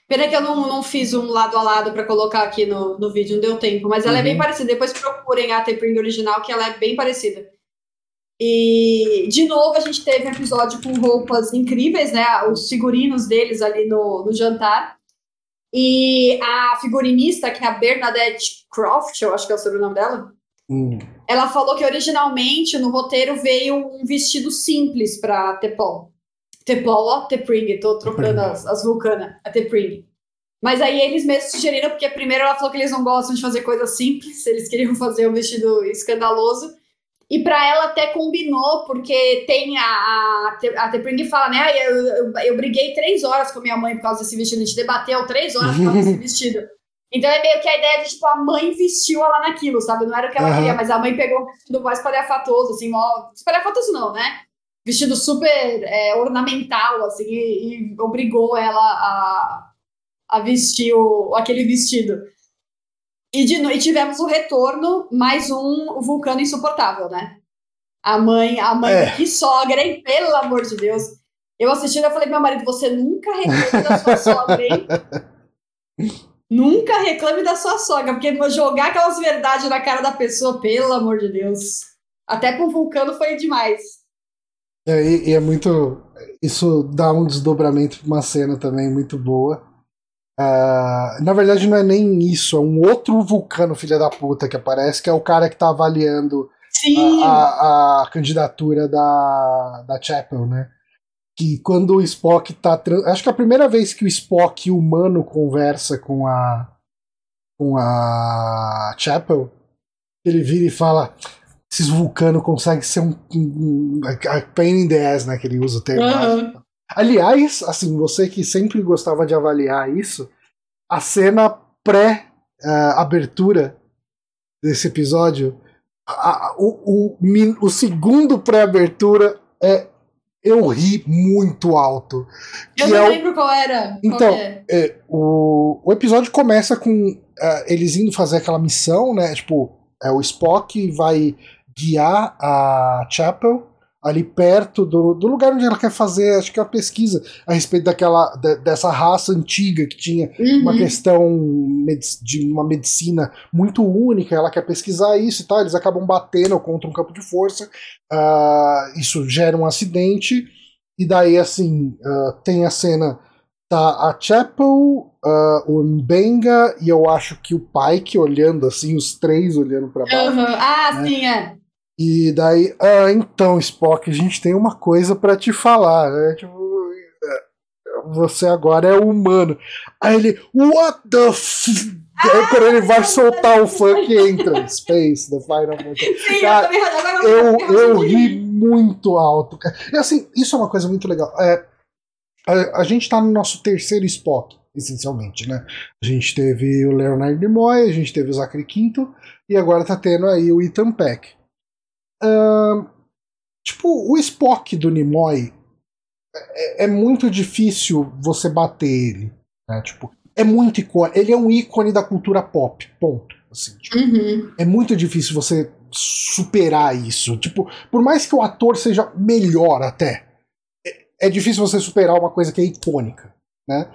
Pena que eu não, não fiz um lado a lado pra colocar aqui no, no vídeo, não deu tempo, mas ela é Uhum. bem parecida. Depois procurem a T-Pring original, que ela é bem parecida. E, de novo, a gente teve um episódio com roupas incríveis, né? Os figurinos deles ali no, no jantar. E a figurinista, que é a Bernadette Croft, eu acho que é o sobrenome dela, Hum. ela falou que originalmente no roteiro veio um vestido simples pra Tepol. Tepol, ó, Tepring, tô trocando as, as vulcanas, a Tepring. Mas aí eles mesmos sugeriram, porque primeiro ela falou que eles não gostam de fazer coisas simples, eles queriam fazer um vestido escandaloso. E para ela até combinou, porque tem a, a, a Tepring fala, né? Eu, eu, eu, briguei três horas com minha mãe por causa desse vestido, a gente debateu três horas por causa desse vestido. Então é meio que a ideia de, tipo, a mãe vestiu ela naquilo, sabe? Não era o que ela uhum. queria, mas a mãe pegou um vestido mais espalhafatoso, assim, mó... espalhafatoso não, né? Vestido super é, ornamental, assim, e, e, obrigou ela a, a vestir o, aquele vestido. E, de, e tivemos o retorno, mais um vulcano insuportável, né? A mãe, a mãe, é. que sogra, hein? Pelo amor de Deus. Eu assistindo, eu falei, meu marido, você nunca reclame da sua sogra, hein? nunca reclame da sua sogra, porque jogar aquelas verdades na cara da pessoa, pelo amor de Deus. Até com o vulcano foi demais. É, e, e é muito. Isso dá um desdobramento pra uma cena também muito boa Uh, na verdade, não é nem isso, é um outro vulcano, filha da puta, que aparece, que é o cara que tá avaliando a, a, a, candidatura da, da Chapel, né? Que quando o Spock tá. Acho que é a primeira vez que o Spock humano conversa com a. com a Chapel, ele vira e fala. Esses vulcanos conseguem ser um, um, um pain in the ass, né? Que ele usa o termo. Uhum. Aliás, assim, você que sempre gostava de avaliar isso, a cena pré-abertura desse episódio, a, o, o, o segundo pré-abertura é eu ri muito alto. Eu não é lembro qual era. Então, é? É, o, o episódio começa com uh, eles indo fazer aquela missão, né? Tipo, é, o Spock vai guiar a Chapel ali perto do, do lugar onde ela quer fazer, acho que é uma pesquisa a respeito daquela de, dessa raça antiga que tinha uhum. uma questão de uma medicina muito única, ela quer pesquisar isso e tal, eles acabam batendo contra um campo de força, uh, isso gera um acidente, e daí assim, uh, tem a cena tá a Chapel, uh, o Mbenga e eu acho que o Pike olhando assim, os três olhando para baixo. Uhum. Ah, né? sim, é. E daí, ah, então, Spock, a gente tem uma coisa para te falar, né? Tipo, você agora é humano. Aí ele, what the f... Aí quando ele vai soltar o funk entra Space, the Final cara, eu, eu ri muito alto. Cara. E assim, isso é uma coisa muito legal. É, a, a gente tá no nosso terceiro Spock, essencialmente, né? A gente teve o Leonard Nimoy, a gente teve o Zachary Quinto, e agora tá tendo aí o Ethan Peck. Uh, tipo, o Spock do Nimoy é, é, muito difícil você bater ele. Né? Tipo, é muito icônico. Ele é um ícone da cultura pop. Ponto. Assim, tipo, uhum. É muito difícil você superar isso. Tipo, por mais que o ator seja melhor até, é, é difícil você superar uma coisa que é icônica. Né?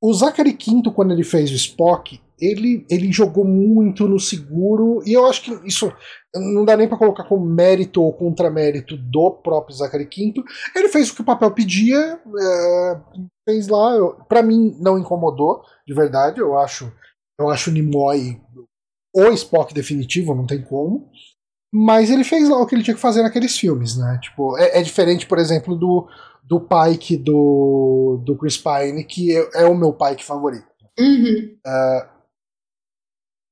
O Zachary Quinto, quando ele fez o Spock, ele, ele jogou muito no seguro, e eu acho que isso não dá nem para colocar como mérito ou contramérito do próprio Zachary Quinto. Ele fez o que o papel pedia, é, fez lá. para mim não incomodou, de verdade. Eu acho, eu acho o Nimoy o Spock definitivo, não tem como. Mas ele fez lá o que ele tinha que fazer naqueles filmes, né? Tipo, é, é diferente, por exemplo, do, do Pike do, do Chris Pine, que é, é o meu Pike favorito. Uhum. Uh,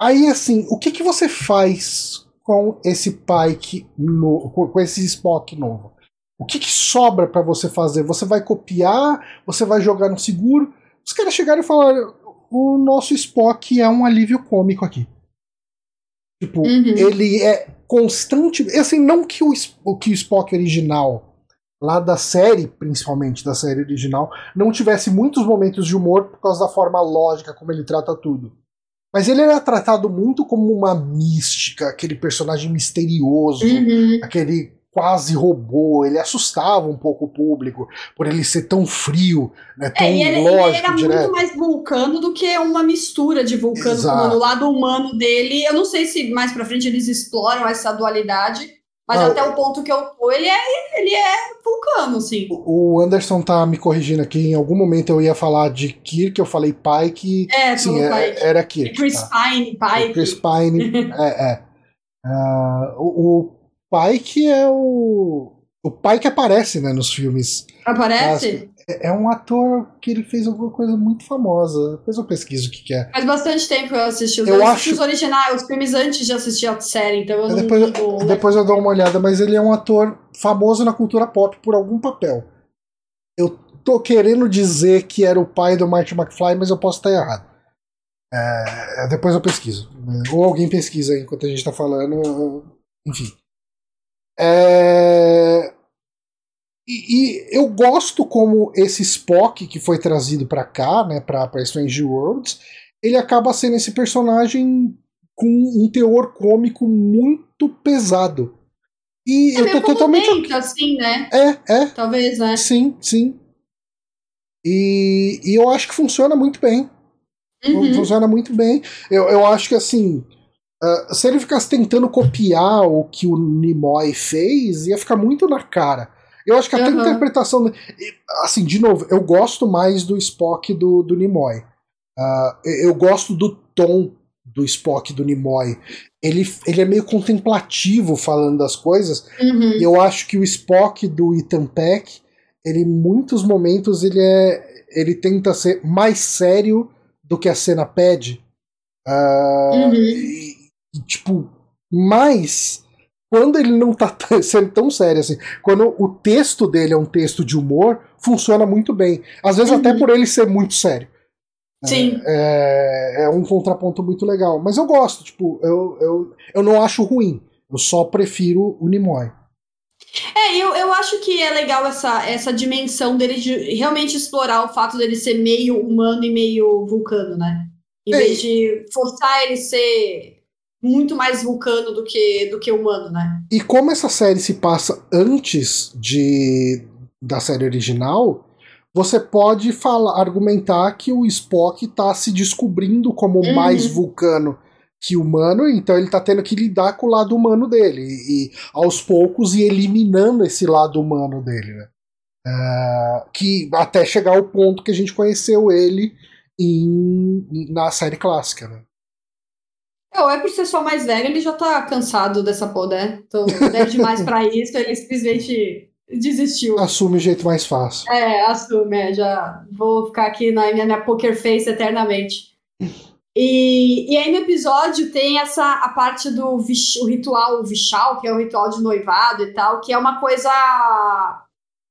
Aí, assim, o que, que você faz com esse Pike, no, com esse Spock novo? O que, que sobra para você fazer? Você vai copiar? Você vai jogar no seguro? Os caras chegaram e falaram: o nosso Spock é um alívio cômico aqui. Tipo, uhum. ele é constante. Assim, não que o, que o Spock original, lá da série, principalmente da série original, não tivesse muitos momentos de humor por causa da forma lógica como ele trata tudo. Mas ele era tratado muito como uma mística, aquele personagem misterioso, uhum. aquele quase robô, ele assustava um pouco o público por ele ser tão frio, né, tão é, e ele, lógico, ele era direto. muito mais vulcano do que uma mistura de vulcano Exato. com o lado humano dele. Eu não sei se mais para frente eles exploram essa dualidade, mas ah, até o ponto que eu tô, ele é, ele é vulcano, sim. O Anderson tá me corrigindo aqui. Em algum momento eu ia falar de Kirk, eu falei Pike. É, sim, é, era Kirk. Chris tá. Pine, Pike. Chris Pine, é, é. Uh, o, o Pike é o, o que aparece, né, nos filmes. Aparece? É, é um ator que ele fez alguma coisa muito famosa. Depois eu pesquiso o que, que é. Faz bastante tempo que eu assisti os, Eu eu acho- os originais, os filmes antes de assistir a série, então eu não Depois, não- depois eu dou uma olhada, mas ele é um ator famoso na cultura pop por algum papel. Eu tô querendo dizer que era o pai do Marty McFly, mas eu posso estar errado. É, depois eu pesquiso. Ou alguém pesquisa enquanto a gente tá falando. Enfim. É, E, e eu gosto como esse Spock que foi trazido pra cá, né, pra, pra Strange Worlds, ele acaba sendo esse personagem com um teor cômico muito pesado. E É eu tô totalmente. assim, né? É, é, Talvez, né? sim, sim. E, e eu acho que funciona muito bem. Uhum. Funciona muito bem. Eu, eu acho que assim. ah, se ele ficasse tentando copiar o que o Nimoy fez, ia ficar muito na cara. Eu acho que até a Uhum. interpretação. e, Assim, de novo, eu gosto mais do Spock do, do Nimoy. Ah, eu gosto do tom do Spock do Nimoy. Ele, ele é meio contemplativo falando das coisas. Uhum. E eu acho que o Spock do Ethan Peck, ele em muitos momentos ele é ele tenta ser mais sério do que a cena pede. Ah, Uhum. e, e, tipo, mas quando ele não tá sendo tão sério assim, quando o texto dele é um texto de humor, funciona muito bem. Às vezes até Uhum. por ele ser muito sério. Sim. É, é um contraponto muito legal. Mas eu gosto, tipo, eu, eu, eu não acho ruim. Eu só prefiro o Nimoy. É, eu, eu acho que é legal essa, essa dimensão dele de realmente explorar o fato dele ser meio humano e meio vulcano, né? Em É. vez de forçar ele ser muito mais vulcano do que, do que humano, né? E como essa série se passa antes de da série original, você pode falar, argumentar que o Spock tá se descobrindo como Uhum. mais vulcano que humano, então ele tá tendo que lidar com o lado humano dele e, e, aos poucos ir eliminando esse lado humano dele, né? É, que até chegar ao ponto que a gente conheceu ele em, na série clássica, né? É, Ou é por ser só mais velho, ele já tá cansado dessa porra, né? Então, velho demais pra isso, ele simplesmente desistiu. Assume o jeito mais fácil. É, assume, é, já vou ficar aqui na minha, minha poker face eternamente. E, e aí no episódio tem essa a parte do o ritual o Vishal, que é o ritual de noivado e tal, que é uma coisa,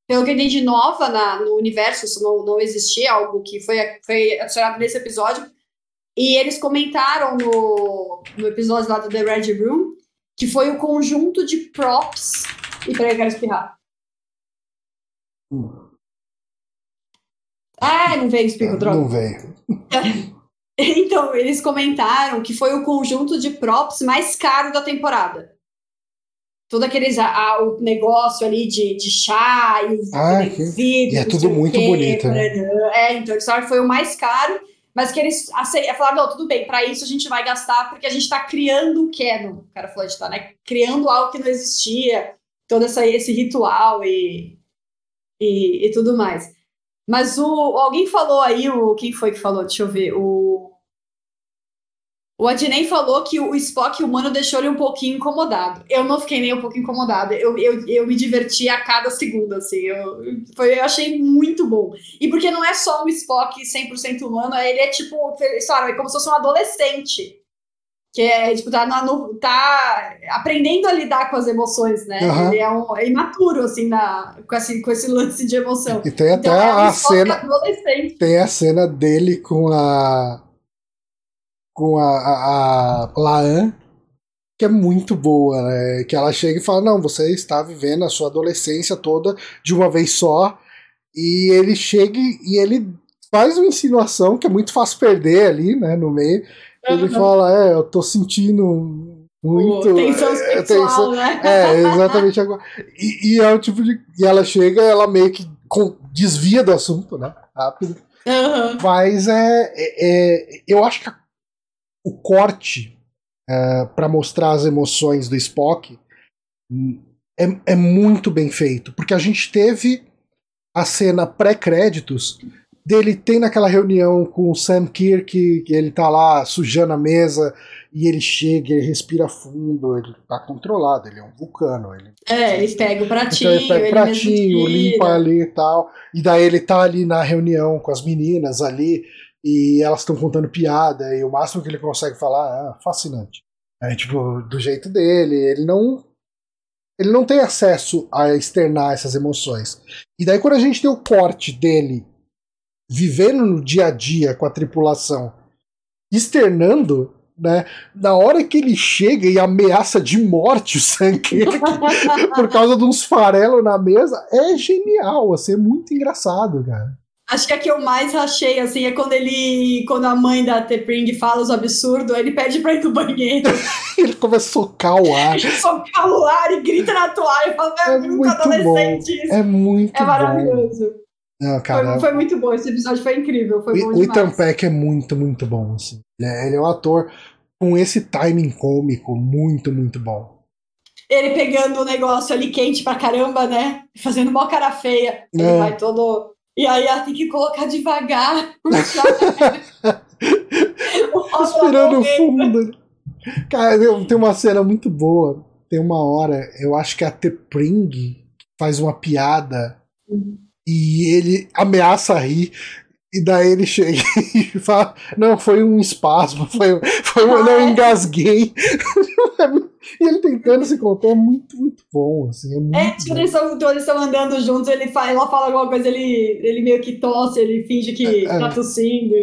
pelo que eu entendi, nova na, no universo, isso não, não existia, algo que foi, foi adicionado nesse episódio. E eles comentaram no, no episódio lá do The Red Room que foi o conjunto de props. E peraí, eu quero espirrar. Hum. Ah, não veio espirro, droga. Não veio. Então, eles comentaram que foi o conjunto de props mais caro da temporada. Todo aqueles, a- a- o negócio ali de, de chá e os Ah, aquele que- vidro, e é tudo muito bonito, né? É, então eles falaram que foi o mais caro, mas que eles acei- falaram, não, tudo bem, para isso a gente vai gastar, porque a gente tá criando o canon. O cara falou, a gente né, criando algo que não existia, todo essa, esse ritual e, e, e tudo mais. Mas o alguém falou aí, o quem foi que falou? Deixa eu ver. O o Adnei falou que o Spock humano deixou ele um pouquinho incomodado. Eu não fiquei nem um pouco incomodada. Eu, eu, eu me diverti a cada segundo, assim. Eu, foi, eu achei muito bom. E porque não é só um Spock 100% humano, ele é tipo, sabe, é como se fosse um adolescente. Que é, tipo, tá, na- no- tá aprendendo a lidar com as emoções, né? Aham. Ele é, um, é imaturo, assim, na, com, esse, com esse lance de emoção. E tem até Então, é um a Spock cena. adolescente. Tem a cena dele com a. com a, a, a Laan, que é muito boa, né? Que ela chega e fala: Não, você está vivendo a sua adolescência toda de uma vez só. E ele chega e- ele faz uma insinuação que é muito fácil perder ali, né? No meio. Ele Uhum. fala: É, eu tô sentindo muito. Tensão é, tensão- né? é, exatamente agora. E, e é o tipo de. E ela chega, ela meio que desvia do assunto, né? Rápido. Aham. Mas é, é- é- eu acho que a- o corte para mostrar as emoções do Spock hum, é, é muito bem feito, porque a gente teve a cena pré-créditos dele tem naquela reunião com o Sam Kirk, que ele tá lá sujando a mesa e ele chega, ele respira fundo, ele tá controlado, ele é um vulcano. Ele, é, ele pega o pratinho, então ele pega o pratinho, limpa ali e tal. E daí ele tá ali na reunião com as meninas ali, e elas estão contando piada, e o máximo que ele consegue falar é fascinante. É tipo, do jeito dele, ele não. Ele não tem acesso a externar essas emoções. E daí, quando a gente tem o corte dele vivendo no dia a dia com a tripulação, externando, né? Na hora que ele chega e ameaça de morte o Sankey por causa de uns farelos na mesa, é genial, assim, é muito engraçado, cara. Acho que a que eu mais achei, assim, é quando ele. Quando a mãe da Tepring fala os absurdos, ele pede pra ir no banheiro. ele começa a socar o ar. socar o ar e grita na toalha. Fala, é, é muito adolescente bom. Isso. É muito É maravilhoso. Bom. Não, cara, foi, foi, muito bom, esse episódio foi incrível. Foi o, o Ethan Peck é muito, muito bom. Assim. Ele, é, ele é um ator com esse timing cômico muito, muito bom. Ele pegando o negócio ali quente pra caramba, né? Fazendo mó cara feia. Ele é. vai todo. E aí ela tem que colocar devagar. Respirando fundo. Cara, tem uma cena muito boa. Tem uma hora, eu acho que a Tepring faz uma piada. Uhum e ele ameaça rir. E daí ele chega e fala: Não, foi um espasmo, foi, foi um, não, eu engasguei. e ele tentando se contar é muito, muito bom. Assim, é, muito é tipo, eles estão andando juntos, ele fala, ela fala alguma coisa, ele, ele meio que tosse, ele finge que é, é. tá tossindo.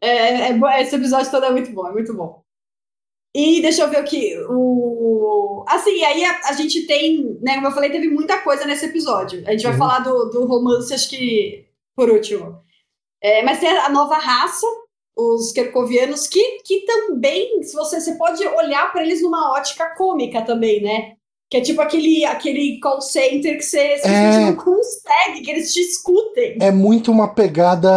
É, é, é, esse episódio todo é muito bom, é muito bom. E deixa eu ver o que. O... Assim, aí a, a, gente tem, né? Como eu falei, teve muita coisa nesse episódio. A gente vai uhum. falar do, do romance, acho que por último. É, mas tem a nova raça, os Kerkovianos, que, que também, se você, você pode olhar para eles numa ótica cômica também, né? Que é tipo aquele, aquele call center que você, é... não consegue, que eles te escutem. É muito uma pegada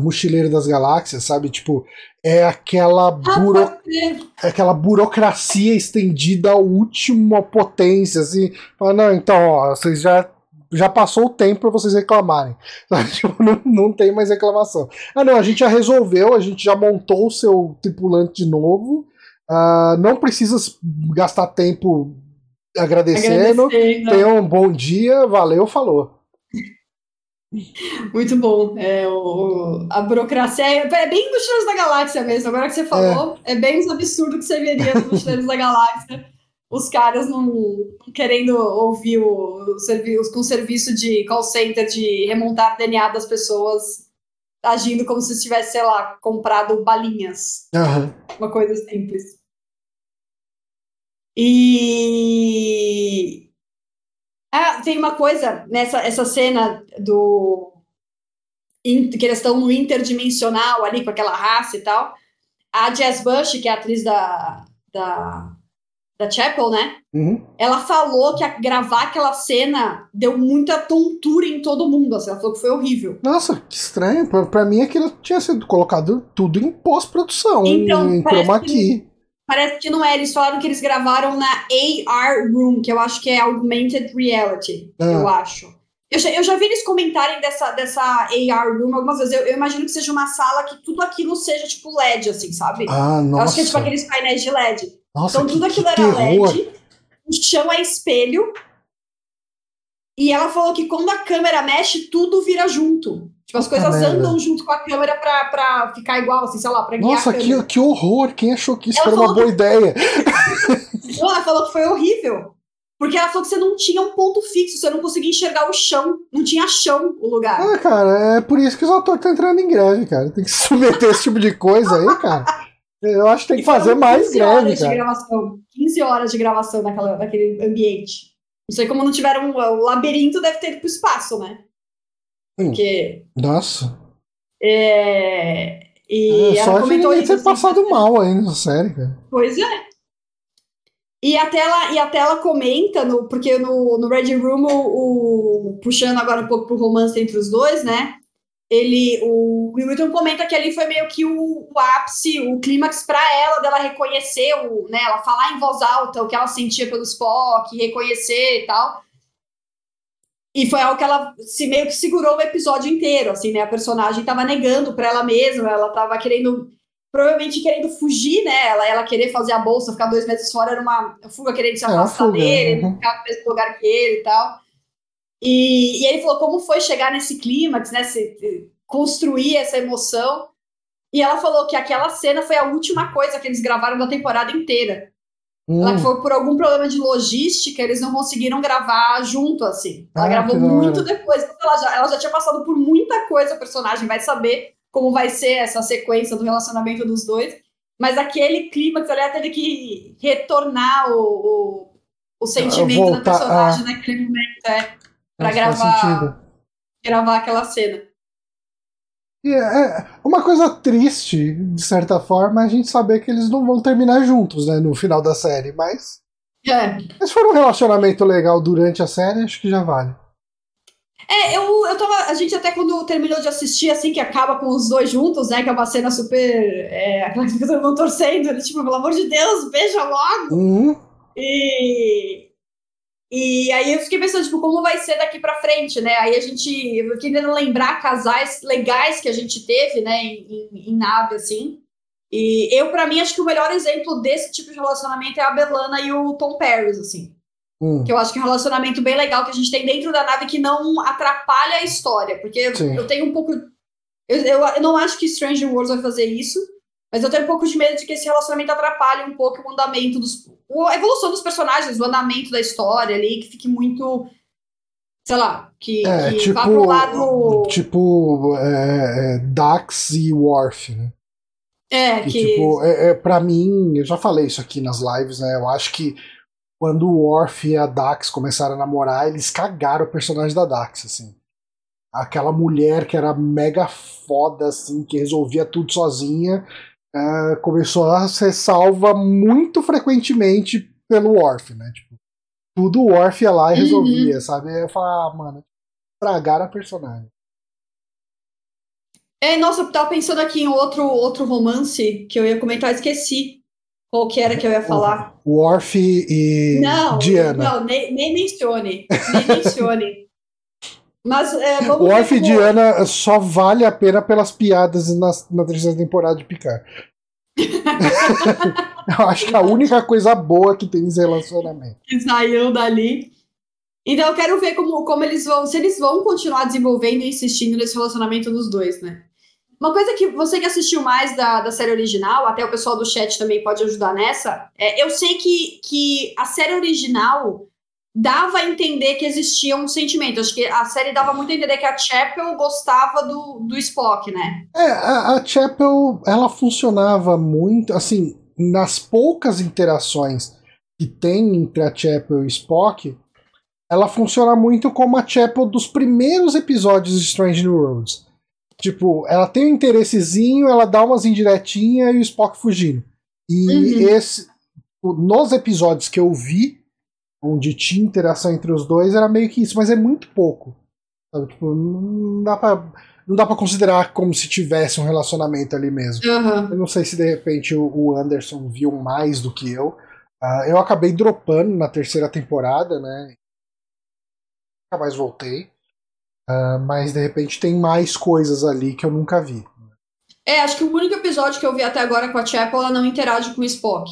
mochileiro das galáxias, sabe? Tipo, é aquela, ah, buro... é aquela burocracia estendida à última potência, assim. Fala, não, então, ó, vocês já já passou o tempo para vocês reclamarem. Tipo, não, não tem mais reclamação. Ah, não, a gente já resolveu, a gente já montou o seu tripulante de novo. Uh, não precisa gastar tempo agradecendo. agradecendo. Tenha um bom dia, valeu, falou. Muito bom. É, o, a burocracia é, é bem Mochileiros da Galáxia mesmo. Agora que você falou, é, é bem os absurdos que você veria no Mochileiros da Galáxia. Os caras não, não querendo ouvir o, o serviço, com o serviço de call center de remontar DNA das pessoas, agindo como se tivesse, sei lá, comprado balinhas. Uhum. Uma coisa simples. E ah, tem uma coisa nessa essa cena do que eles estão no interdimensional ali com aquela raça e tal. A Jazz Bush, que é a atriz da, da, da Chapel, né? Uhum. Ela falou que a, gravar aquela cena deu muita tontura em todo mundo. Assim, ela falou que foi horrível. Nossa, que estranho. Pra, pra mim aquilo tinha sido colocado tudo em pós-produção, então, em chroma key. Parece que não é. Eles falaram que eles gravaram na AR Room, que eu acho que é Augmented Reality. Ah. Eu acho. Eu já, eu já vi eles comentarem dessa, dessa AR Room algumas vezes. Eu, eu, imagino que seja uma sala que tudo aquilo seja tipo LED, assim, sabe? Ah, nossa. Eu acho que é tipo aqueles painéis de LED. Nossa, então tudo aquilo que era terror. LED. O chão é espelho. E ela falou que quando a câmera mexe, tudo vira junto. Tipo, as coisas andam junto com a câmera pra, pra ficar igual, assim, sei lá, pra guiar Nossa, que, que horror! Quem achou que isso ela era uma boa que... ideia? não, ela falou que foi horrível. Porque ela falou que você não tinha um ponto fixo, você não conseguia enxergar o chão. Não tinha chão o lugar. Ah, cara, é por isso que os atores estão entrando em greve, cara. Tem que submeter esse tipo de coisa aí, cara. Eu acho que tem que fazer mais greve, horas cara. De gravação, 15 horas de gravação naquela, naquele ambiente. Não sei como não tiveram. O labirinto deve ter ido pro espaço, né? Porque. Nossa. É. E é, ela comentou isso. ter assim, passado né? mal aí nessa série, cara. Pois é. E até ela, e até ela comenta, no, porque no, no Red Room, o, o, puxando agora um pouco pro romance entre os dois, né? Ele, o Wilton comenta que ali foi meio que o, o ápice, o clímax para ela, dela reconhecer, o, né? Ela falar em voz alta o que ela sentia pelo Spock, reconhecer e tal. E foi algo que ela se meio que segurou o episódio inteiro, assim, né? A personagem tava negando para ela mesma, ela tava querendo, provavelmente querendo fugir, né? Ela, ela querer fazer a bolsa, ficar dois meses fora, era uma fuga querendo se É, afastar fuga, dele, uhum. ficar no mesmo lugar que ele e tal. E, e ele falou como foi chegar nesse clímax, né? Se, construir essa emoção. E ela falou que aquela cena foi a última coisa que eles gravaram da temporada inteira. Hum, Ela foi por algum problema de logística, eles não conseguiram gravar junto, assim. Ela Ah, gravou que muito depois. Ela já, ela já tinha passado por muita coisa, o personagem vai saber como vai ser essa sequência do relacionamento dos dois. Mas aquele clímax ali, ela teve que retornar o, o, o sentimento da voltar personagem naquele momento, é, pra faz gravar, gravar aquela cena. E é uma coisa triste, de certa forma, é a gente saber que eles não vão terminar juntos, né, no final da série, mas É. se for um relacionamento legal durante a série, acho que já vale. É, eu, eu tava. A gente até quando terminou de assistir, assim, que acaba com os dois juntos, né? Que é uma cena super. É, aquela que todo mundo torcendo, né, tipo, pelo amor de Deus, beija logo! Uhum. E. E aí eu fiquei pensando, tipo, como vai ser daqui pra frente, né? Aí a gente. Eu fiquei tentando lembrar casais legais que a gente teve, né, em, em, em nave, assim. E eu, pra mim, acho que o melhor exemplo desse tipo de relacionamento é a Belana e o Tom Paris, assim. Hum. Que eu acho que é um relacionamento bem legal que a gente tem dentro da nave que não atrapalha a história. Porque eu, Sim. eu tenho um pouco. Eu, eu, eu não acho que Stranger Wars vai fazer isso, mas eu tenho um pouco de medo de que esse relacionamento atrapalhe um pouco o andamento dos. A evolução dos personagens, o andamento da história ali, que fique muito. Sei lá, que, É, que tipo, vá pro lado. tipo é, é, Dax e Worf, né? É, Que, que. tipo, é, é, pra mim, eu já falei isso aqui nas lives, né? Eu acho que quando o Worf e a Dax começaram a namorar, eles cagaram o personagem da Dax, assim. Aquela mulher que era mega foda, assim, que resolvia tudo sozinha, é, começou a ser salva muito frequentemente pelo Worf, né? Tipo, tudo o Worf ia lá e Uhum. resolvia, sabe? Aí eu falava, ah, mano, estragaram a personagem. É, nossa, eu tava pensando aqui em outro, outro romance que eu ia comentar, esqueci qual que era que eu ia falar. Worf e Não, Diana. não, nem, nem mencione. Nem mencione. Mas é, O Orf e como- Diana só vale a pena pelas piadas na, na terceira temporada de Picard. Eu acho que é a única coisa boa que tem nesse relacionamento. que saiu dali. Então eu quero ver como, como eles vão, se eles vão continuar desenvolvendo e insistindo nesse relacionamento dos dois, né? Uma coisa que você que assistiu mais da, da série original, até o pessoal do chat também pode ajudar nessa, é, eu sei que, que a série original dava a entender que existia um sentimento. Acho que a série dava muito a entender que a Chapel gostava do, do Spock, né? É, a, a Chapel, ela funcionava muito, assim, nas poucas interações que tem entre a Chapel e o Spock, ela funciona muito como a Chapel dos primeiros episódios de Strange New Worlds. Tipo, ela tem um interessezinho, ela dá umas indiretinhas e o Spock fugindo. E Uhum. esse, nos episódios que eu vi, onde tinha interação entre os dois, era meio que isso, mas é muito pouco. Sabe? Tipo, não dá pra, não dá pra considerar como se tivesse um relacionamento ali mesmo. Aham. Eu não sei se de repente o- Anderson viu mais do que eu. Ah, eu acabei dropando na terceira temporada, né? Nunca mais voltei. Ah, mas de repente tem mais coisas ali que eu nunca vi. É, acho que o único episódio que eu vi até agora com a Chapel, ela não interage com o Spock.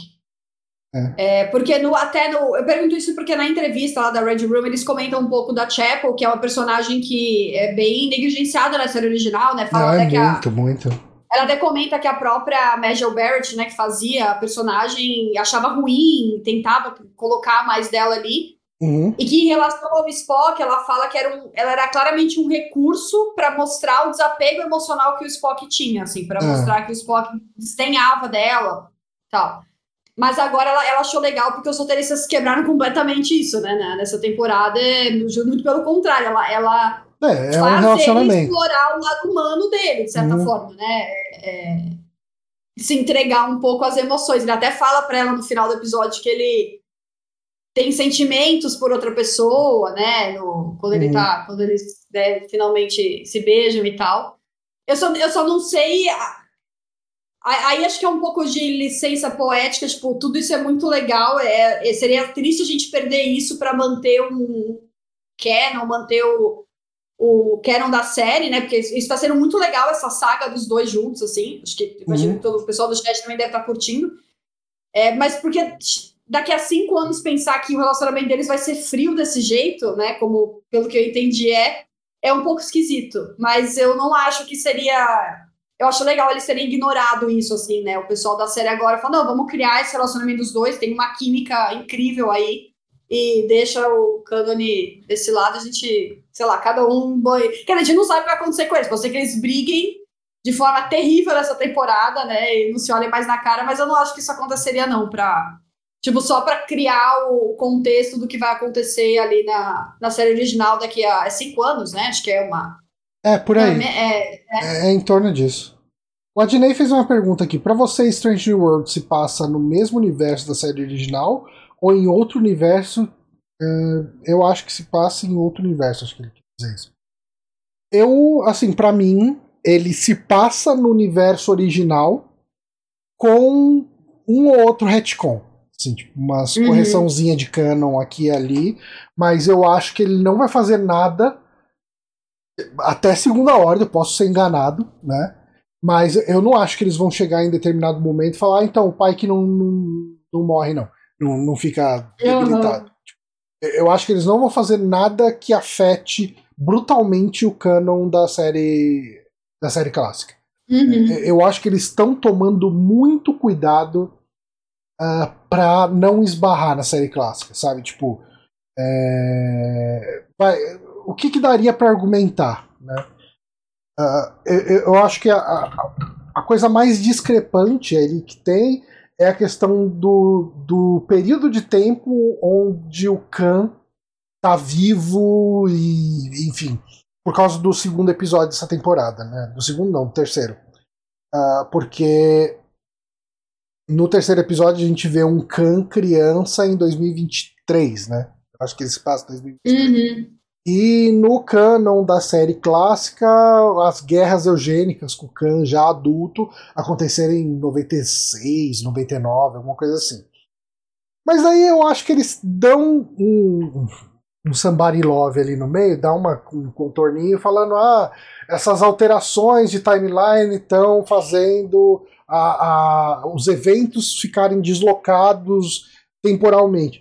É. porque no, até no. Eu pergunto isso porque na entrevista lá da Red Room eles comentam um pouco da Chapel, que é uma personagem que é bem negligenciada na série original, né? Fala Não, até é que a, muito, muito. ela até comenta que a própria Majel Barrett, né, que fazia a personagem, achava ruim, tentava colocar mais dela ali. Uhum. E que em relação ao Spock, ela fala que era um, ela era claramente um recurso para mostrar o desapego emocional que o Spock tinha, assim, para Ah. mostrar que o Spock desdenhava dela, tal. Mas agora ela, ela achou legal porque os roteiristas quebraram completamente isso, né? né, Nessa temporada, é muito pelo contrário, ela, ela É, é um ele relacionamento. explorar o lado humano dele, de certa Uhum. forma, né? É, se entregar um pouco às emoções. Ele até fala pra ela no final do episódio que ele tem sentimentos por outra pessoa, né? No, quando ele Uhum. tá. Quando eles né, finalmente se beijam e tal. Eu só, eu só não sei. a- Aí acho que é um pouco de licença poética, tipo, tudo isso é muito legal. É, é- seria triste a gente perder isso para manter um, canon, manter o, o canon da série, né? Porque isso tá sendo muito legal, essa saga dos dois juntos, assim. Acho que imagino uhum. que todo o pessoal do chat também deve estar tá curtindo. É, mas porque daqui a cinco anos pensar que o relacionamento deles vai ser frio desse jeito, né? Como pelo que eu entendi é, é um pouco esquisito. Mas eu não acho que seria. Eu acho legal eles terem ignorado isso, assim, né? O pessoal da série agora falou: não, vamos criar esse relacionamento dos dois, tem uma química incrível aí. E deixa o cânone desse lado, a gente, sei lá, cada um. Boi... Quer dizer, a gente não sabe o que vai acontecer com eles. Pode ser que eles briguem de forma terrível nessa temporada, né? E não se olhem mais na cara, mas eu não acho que isso aconteceria, não, pra, Tipo, só para criar o contexto do que vai acontecer ali na, na série original daqui a é cinco anos, né? Acho que é uma. É, por aí. É, é, é, é em torno disso. O Adnei fez uma pergunta aqui. Para você, Strange World se passa no mesmo universo da série original ou em outro universo? Uh, eu acho que se passa em outro universo, acho que ele quer dizer isso. Eu, assim, para mim, ele se passa no universo original com um ou outro retcon. Assim, tipo, umas uhum. correçãozinha de canon aqui e ali, mas eu acho que ele não vai fazer nada até segunda ordem, eu posso ser enganado, né? Mas eu não acho que eles vão chegar em determinado momento e falar, ah, então, o pai que não, não, não morre, não. Não, não fica debilitado. Uhum. Eu acho que eles não vão fazer nada que afete brutalmente o canon da série da série clássica. Uhum. Eu acho que eles estão tomando muito cuidado uh, ah, para não esbarrar na série clássica, sabe? Tipo, é... Vai, o que, que daria para argumentar, né? Uh, eu, eu, acho que a, a, coisa mais discrepante ali que tem é a questão do, do período de tempo onde o Khan tá vivo e, enfim, por causa do segundo episódio dessa temporada, né? Do segundo não, do terceiro. Uh, porque no terceiro episódio a gente vê um Khan criança em 2023, né? Acho que ele se passa em 2023. Uhum. E no canon da série clássica, as guerras eugênicas com o Khan já adulto aconteceram em 96, 99, alguma coisa assim. Mas aí eu acho que eles dão um, um somebody love ali no meio, dá uma, um contorninho falando: ah, essas alterações de timeline estão fazendo a, a, os eventos ficarem deslocados temporalmente.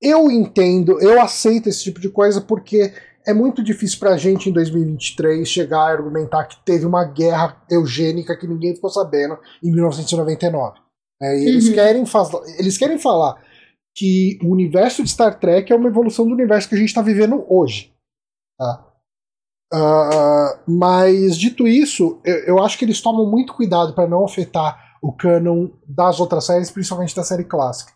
Eu entendo, eu aceito esse tipo de coisa porque é muito difícil pra gente em 2023 chegar a argumentar que teve uma guerra eugênica que ninguém ficou sabendo em 1999. É, e eles, uhum. querem eles querem falar que o universo de Star Trek é uma evolução do universo que a gente está vivendo hoje. Tá? Uh, mas, dito isso, eu, eu, acho que eles tomam muito cuidado para não afetar o canon das outras séries, principalmente da série clássica.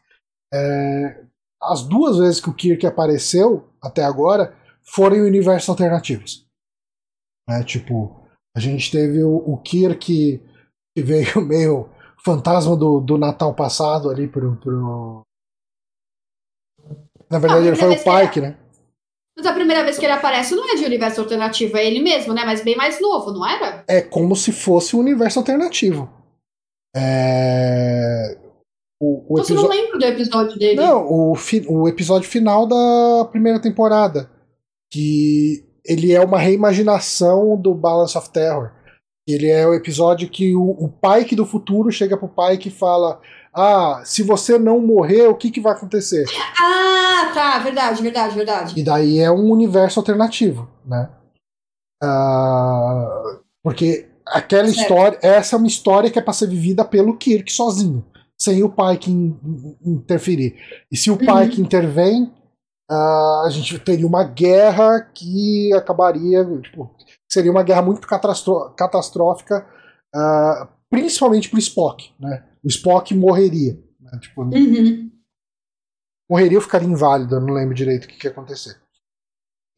É, as duas vezes que o Kirk apareceu até agora foram em universos alternativos. É, tipo, a gente teve o, o Kirk que veio meio fantasma do, do Natal passado ali pro. pro... Na verdade, ele foi o Pike, né? Mas a primeira vez que ele aparece não é de universo alternativo, é ele mesmo, né? Mas bem mais novo, não era? É como se fosse um universo alternativo. É... O, o Você não lembra do episódio dele? Não, o, fi... o episódio final da primeira temporada. Que ele é uma reimaginação do Balance of Terror. Ele é o episódio que o, o Pike do futuro chega pro Pike e fala: ah, se você não morrer, o que, que vai acontecer? Ah, tá, verdade, verdade, verdade. E daí é um universo alternativo, né? Uh, porque aquela certo. história, essa é uma história que é para ser vivida pelo Kirk sozinho, sem o pai que in, interferir. E se o uhum. pai que intervém, uh, a gente teria uma guerra que acabaria, tipo, seria uma guerra muito catastrófica, uh, principalmente pro Spock, né? o Spock morreria. Né? Tipo, uhum. Morreria ou ficaria inválido, eu não lembro direito o que, que ia acontecer.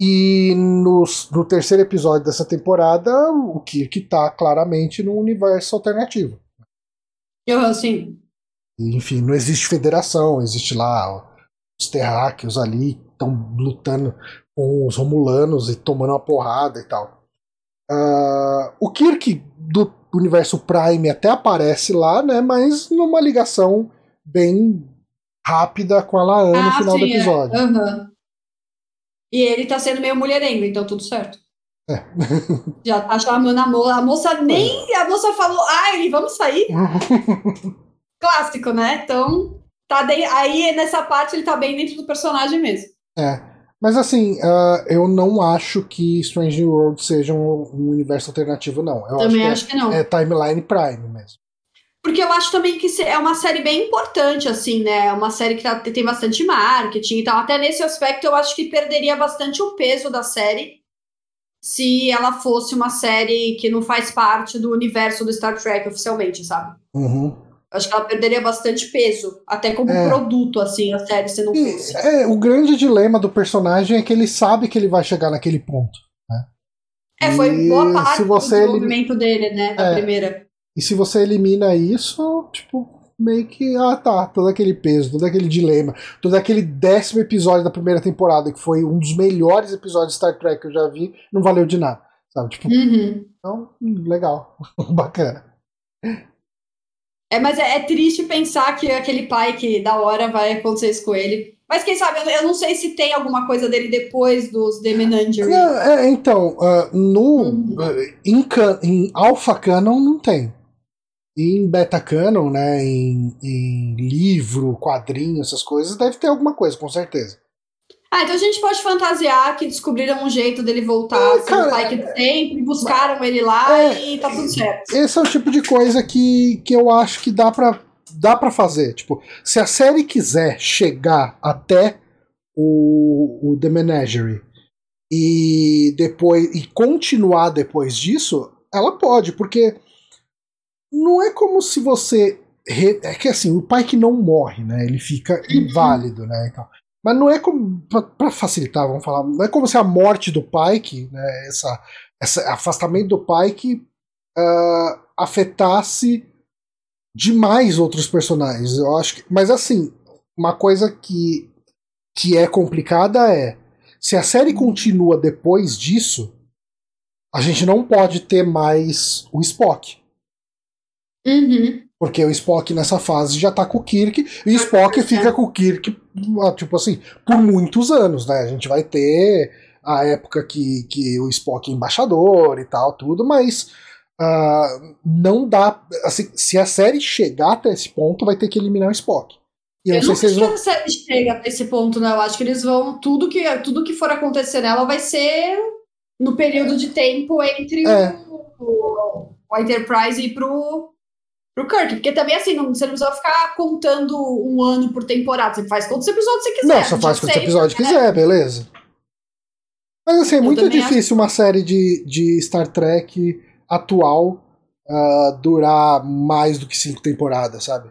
E no, no terceiro episódio dessa temporada, o Kirk tá claramente num universo alternativo. Eu, sim. Enfim, não existe federação, existe lá os terráqueos ali estão lutando com os romulanos e tomando uma porrada e tal. Uh, o Kirk do universo Prime até aparece lá, né? Mas numa ligação bem rápida com a Laan ah, no final sim, do é. episódio. É. Uhum. E ele tá sendo meio mulherengo, então tudo certo. É. Já tá chamando a moça. A moça nem. A moça falou, ele vamos sair. Clássico, né? Então, tá de... aí nessa parte ele tá bem dentro do personagem mesmo. É. Mas assim, uh, eu não acho que Strange New World seja um, um universo alternativo, não. Eu Também acho acho que, não. É, é Timeline Prime mesmo. Porque eu acho também que é uma série bem importante, assim, né? É uma série que tá, tem bastante marketing e tal. Até nesse aspecto, eu acho que perderia bastante o peso da série se ela fosse uma série que não faz parte do universo do Star Trek oficialmente, sabe? Uhum. Acho que ela perderia bastante peso, até como É. produto, assim, a série, se não fosse. é, o grande dilema do personagem é que ele sabe que ele vai chegar naquele ponto. É, foi E boa parte se você do elim- desenvolvimento dele, né? Da É. primeira. E se você elimina isso, tipo, meio que, ah tá, todo aquele peso, todo aquele dilema, todo aquele décimo episódio da primeira temporada, que foi um dos melhores episódios de Star Trek que eu já vi, não valeu de nada. Sabe? Tipo, Uhum. então, hum, legal, bacana. É, mas é, é triste pensar que aquele pai que da hora vai acontecer isso com ele. Mas quem sabe, eu, eu não sei se tem alguma coisa dele depois dos The Menagerie. É, então, ah, no, Uhum. ah, em, can- em Alpha Canon não tem. E em Beta Canon, né, em, em livro, quadrinho, essas coisas, deve ter alguma coisa, com certeza. Ah, então a gente pode fantasiar que descobriram um jeito dele voltar É, cara, o pai que sempre buscaram ele lá É, e tá tudo certo. Esse é o tipo de coisa que, que eu acho que dá pra, dá pra fazer. Tipo, se a série quiser chegar até o, o The Menagerie e depois e continuar depois disso, ela pode, porque não é como se você. re- É que assim, o pai que não morre, né? Ele fica inválido, né? e tal. Mas não é como. Pra facilitar, vamos falar. Não é como se a morte do Pike, né? Essa, esse afastamento do Pike ah, afetasse demais outros personagens. Eu acho que, mas assim, uma coisa que, que é complicada é se a série continua depois disso, a gente não pode ter mais o Spock. Uhum. Porque o Spock nessa fase já tá com o Kirk, e o Spock fica com o Kirk, ah, tipo assim, por muitos anos, né? A gente vai ter a época que, que o Spock é embaixador e tal, tudo, mas ah, não dá. Assim, se a série chegar até esse ponto, vai ter que eliminar o Spock. E eu Eu não sei se que vão. a série chega a esse ponto, não. Eu acho que eles vão. Tudo que, tudo que for acontecer nela vai ser no período de tempo entre É. o, o, o Enterprise e pro, pro Kirk. Porque também, assim, não, você não precisa ficar contando um ano por temporada. Você faz quantos episódios você quiser. Não, só faz quantos episódios né? quiser, beleza. Mas assim, é muito difícil uma série de, de Star Trek atual ah, durar mais do que cinco temporadas, sabe?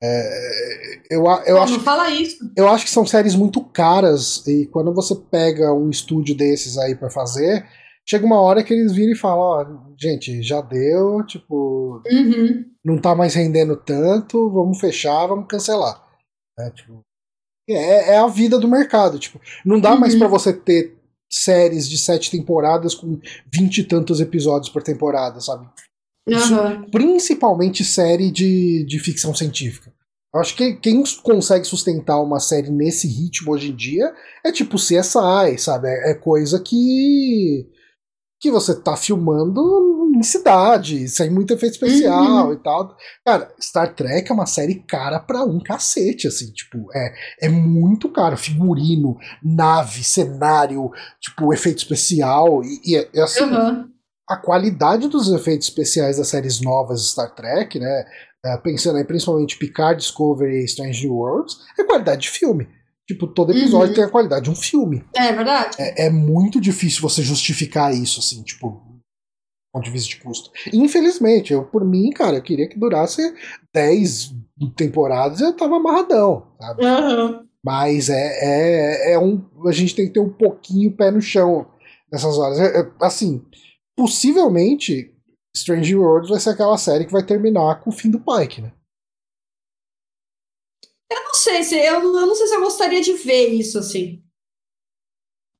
É, eu, eu, acho, Não fala isso. eu acho que são séries muito caras e quando você pega um estúdio desses aí pra fazer, chega uma hora que eles viram e falam, ó, gente, já deu, tipo, Uhum. não tá mais rendendo tanto, vamos fechar, vamos cancelar. né? Tipo, é, é a vida do mercado. Tipo, não dá mais Uhum. pra você ter séries de sete temporadas com vinte e tantos episódios por temporada, sabe? Isso- Aham. Principalmente série de, de ficção científica. Eu acho que quem consegue sustentar uma série nesse ritmo hoje em dia é tipo CSI, sabe? É, é coisa que que você tá filmando em cidade, sem muito efeito especial Uhum. e tal. Cara, Star Trek é uma série cara pra um cacete, assim, tipo, é, é muito caro. Figurino, nave, cenário, tipo, efeito especial. E, e, é- é assim, Aham. a qualidade dos efeitos especiais das séries novas de Star Trek, né? eh, Pensando aí principalmente Picard, Discovery e Strange New Worlds, é qualidade de filme. Tipo, todo episódio Uhum. tem a qualidade de um filme. É verdade. É, é muito difícil você justificar isso, assim, tipo, do ponto de vista de custo. Infelizmente, eu, por mim, cara, eu queria que durasse 10 temporadas e eu tava amarradão, sabe? Aham. Mas é, é, é um. A gente tem que ter um pouquinho pé no chão nessas horas. É- é, assim, possivelmente, Strange Worlds vai ser aquela série que vai terminar com o fim do Pike, né? Sei se eu, eu não sei se eu gostaria de ver isso assim.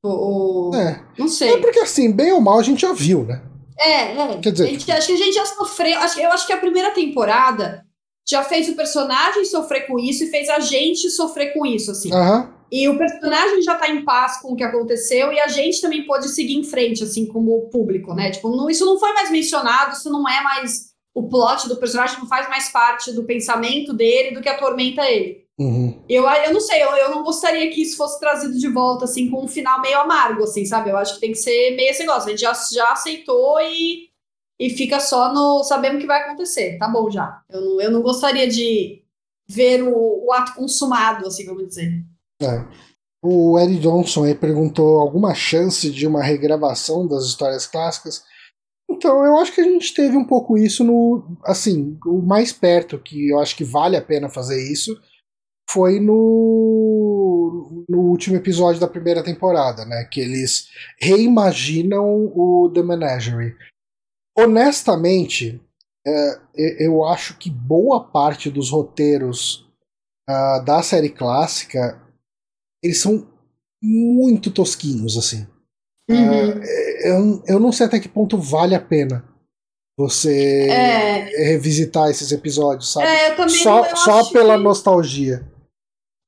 O, o- É. Não sei. É porque, assim, bem ou mal, a gente já viu, né? É, é. Quer dizer, gente- acho que a gente já sofreu. Acho, eu acho que a primeira temporada já fez o personagem sofrer com isso e fez a gente sofrer com isso, assim. Aham. E o personagem já tá em paz com o que aconteceu e a gente também pode seguir em frente, assim, como público, né? Tipo, não, isso não foi mais mencionado, isso não é mais. O plot do personagem não faz mais parte do pensamento dele do que atormenta ele. Uhum. Eu, eu não sei, eu, eu não gostaria que isso fosse trazido de volta, assim, com um final meio amargo, assim, sabe? Eu acho que tem que ser meio esse negócio. A gente já, já aceitou e, e fica só no sabendo o que vai acontecer. Tá bom já. Eu não, eu não gostaria de ver o, o ato consumado, assim, vamos dizer. É. O Eddie Johnson aí perguntou alguma chance de uma regravação das histórias clássicas. Então, eu acho que a gente teve um pouco isso no. Assim, o mais perto que eu acho que vale a pena fazer isso foi no, no último episódio da primeira temporada, né? Que eles reimaginam o The Menagerie. Honestamente, é, eu acho que boa parte dos roteiros uh, da série clássica eles são muito tosquinhos, assim. Uhum. Uh, eu, eu não sei até que ponto vale a pena você É. revisitar esses episódios, sabe? É, só só pela que- nostalgia.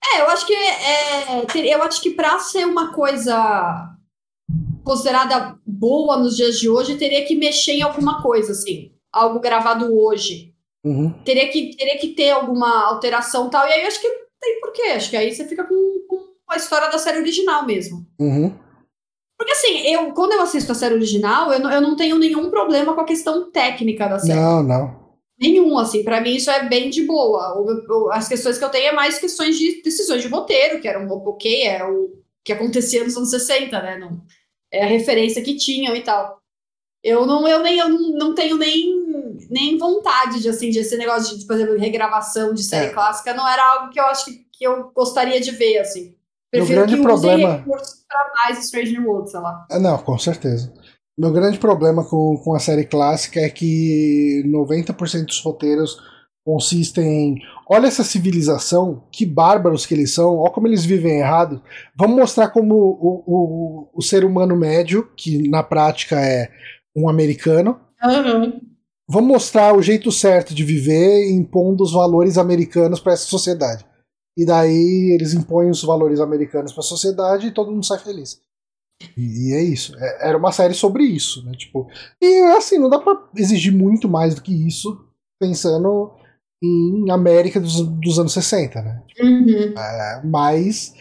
É, eu acho que é, eu acho que para ser uma coisa considerada boa nos dias de hoje, teria que mexer em alguma coisa, assim, algo gravado hoje. Uhum. Teria que, teria que ter alguma alteração e tal. E aí eu acho que não tem porquê. Acho que aí você fica com, com a história da série original mesmo. Uhum. Porque assim, eu, quando eu assisto a série original, eu eu não tenho nenhum problema com a questão técnica da série. Não, não. Nenhum, assim, pra mim isso é bem de boa. O- o- as questões que eu tenho é mais questões de decisões de roteiro, que eram ok, é o que acontecia nos anos 60, né? Não, é a referência que tinham e tal. Eu não, eu nem, eu não tenho nem, nem vontade de, assim, de esse negócio de, por exemplo, regravação de série É. clássica, não era algo que eu acho que, que eu gostaria de ver, assim. Prefiro grande que problema- usem recursos pra mais Stranger World, sei lá. É, Não, com certeza. Meu grande problema com, com a série clássica é que 90% dos roteiros consistem em olha essa civilização, que bárbaros que eles são, olha como eles vivem errado. Vamos mostrar como o, o, o ser humano médio, que na prática é um americano, vamos mostrar o jeito certo de viver impondo os valores americanos para essa sociedade. E daí eles impõem os valores americanos para a sociedade e todo mundo sai feliz. E, é isso. É- era uma série sobre isso, né? Tipo, e assim, não dá pra exigir muito mais do que isso pensando em América dos, dos anos 60, né? Uhum. É, mas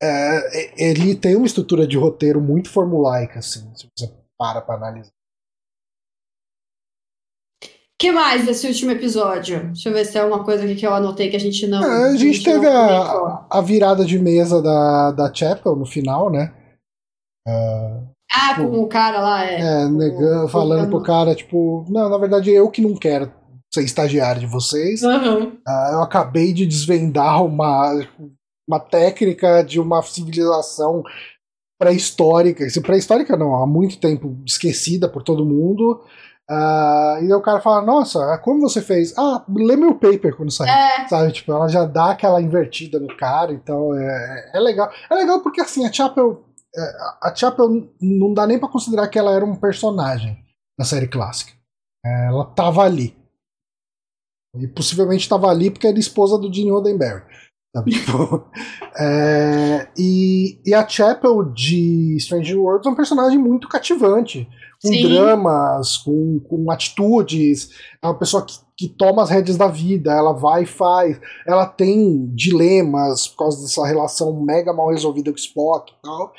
é, ele tem uma estrutura de roteiro muito formulaica, assim, se você para pra analisar. que mais desse último episódio? Deixa eu ver se tem alguma coisa aqui que eu anotei que a gente não. É, a gente não teve comentou. a, a virada de mesa da, da Chapel no final, né? Ah, com o cara lá, é. É, negando, falando pro cara, tipo, não, na verdade eu que não quero ser estagiário de vocês. Uhum. Ah, eu acabei de desvendar uma, uma técnica de uma civilização pré-histórica. Pré-histórica não, há muito tempo esquecida por todo mundo. Ah, e o cara fala, nossa, como você fez? Ah, lê meu paper quando sair. É, Sabe, tipo, ela já dá aquela invertida no cara, então é, é legal. É legal porque assim, a Chapel. É, A Chapel não dá nem pra considerar que ela era um personagem na série clássica. É, Ela tava ali. E possivelmente tava ali porque era esposa do Gene Roddenberry. Sabe? Tipo, é, e, e a Chapel de Stranger Worlds é um personagem muito cativante. Com Sim. dramas, com, com atitudes. É uma pessoa que, que toma as rédeas da vida, ela vai e faz. Ela tem dilemas por causa dessa relação mega mal resolvida com o Spock e tal.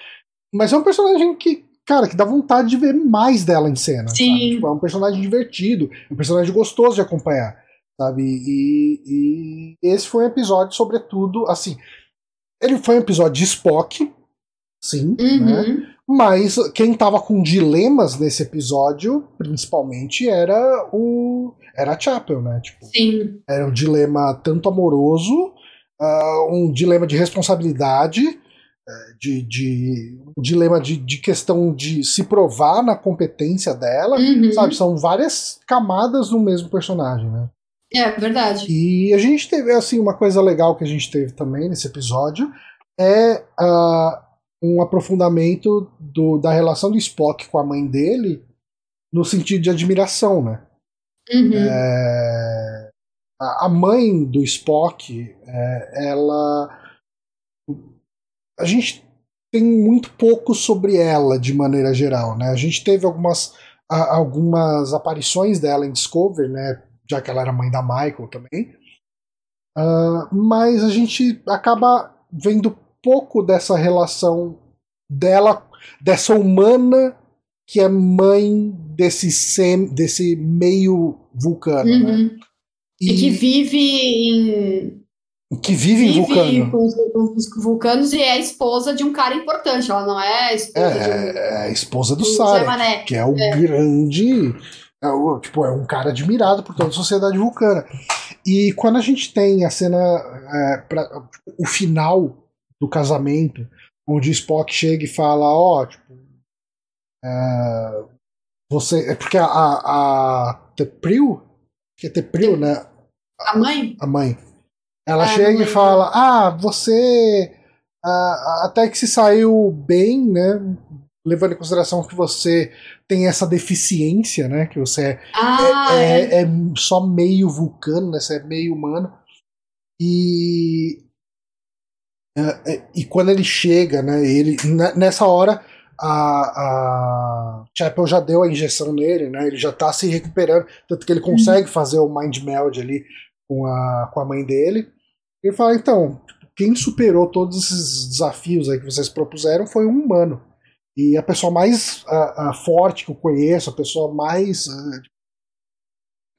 Mas é um personagem que, cara, que dá vontade de ver mais dela em cena. Sim. Tipo, é um personagem divertido, é um personagem gostoso de acompanhar. Sabe? E, e esse foi um episódio, sobretudo, assim. Ele foi um episódio de Spock, sim, né? uhum. Mas quem tava com dilemas nesse episódio, principalmente, era o. Era a Chapel, né? Tipo, sim. era um dilema tanto amoroso, ah, um dilema de responsabilidade, de, de um dilema de, de questão de se provar na competência dela, Uhum. sabe? São várias camadas no mesmo personagem, né? É verdade. E a gente teve, assim, uma coisa legal que a gente teve também nesse episódio é ah, um aprofundamento do, da relação do Spock com a mãe dele no sentido de admiração, né? Uhum. É, a a mãe do Spock, é, ela a gente tem muito pouco sobre ela de maneira geral, né? A gente teve algumas, a, algumas aparições dela em Discovery, né? Já que ela era mãe da Michael também. Uh, mas a gente acaba vendo pouco dessa relação dela, dessa humana que é mãe desse, sem, desse meio vulcano, né? uhum. né? E, e, que vive em. Que vive, vive em vulcano. Com, os vulcanos e é esposa de um cara importante. Ela não é esposa é, de um, é a esposa do Sarek, que é o é. grande. É, o, tipo, é um cara admirado por toda a sociedade vulcana. E quando a gente tem a cena. É, pra, o final do casamento, onde Spock chega e fala: Ó, oh, tipo. É, você. É porque a, a, a Tepril, que é Tepril, né? A mãe? A mãe. Ela ah, chega e fala: Ah, você ah, até que se saiu bem, né? Levando em consideração que você tem essa deficiência, né? Que você é, ah, é, é, é, só meio vulcano, né? Você é meio humano. E. É, é, e quando ele chega, né? Ele, nessa hora a, a Chapel já deu a injeção nele, né? Ele já tá se recuperando, tanto que ele consegue uhum. fazer o mind meld ali com a, com a mãe dele. Ele fala, então, quem superou todos esses desafios aí que vocês propuseram foi um humano. E a pessoa mais a, a forte que eu conheço, a pessoa mais.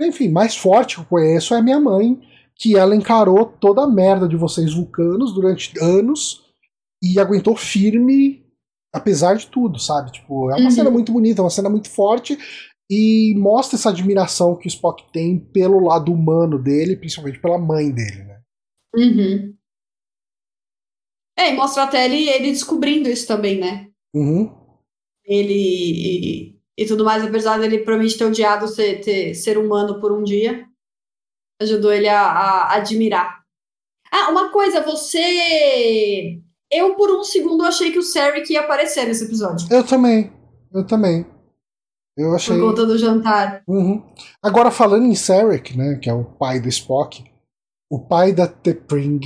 enfim, mais forte que eu conheço é a minha mãe, que ela encarou toda a merda de vocês vulcanos durante anos e aguentou firme apesar de tudo, sabe? Tipo, é uma uhum. cena muito bonita, é uma cena muito forte e mostra essa admiração que o Spock tem pelo lado humano dele, principalmente pela mãe dele, né? Uhum. É, e mostra até ele, ele descobrindo isso também, né? Uhum. Ele e, e, tudo mais, apesar dele provavelmente ter odiado ser, ter, ser humano por um dia, ajudou ele a, a admirar. Ah, uma coisa, você eu, por um segundo, achei que o Sarek ia aparecer nesse episódio. Eu também. Eu também. Eu achei. Por conta do jantar. Uhum. Agora, falando em Sarek, né, que é o pai do Spock, o pai da Tepring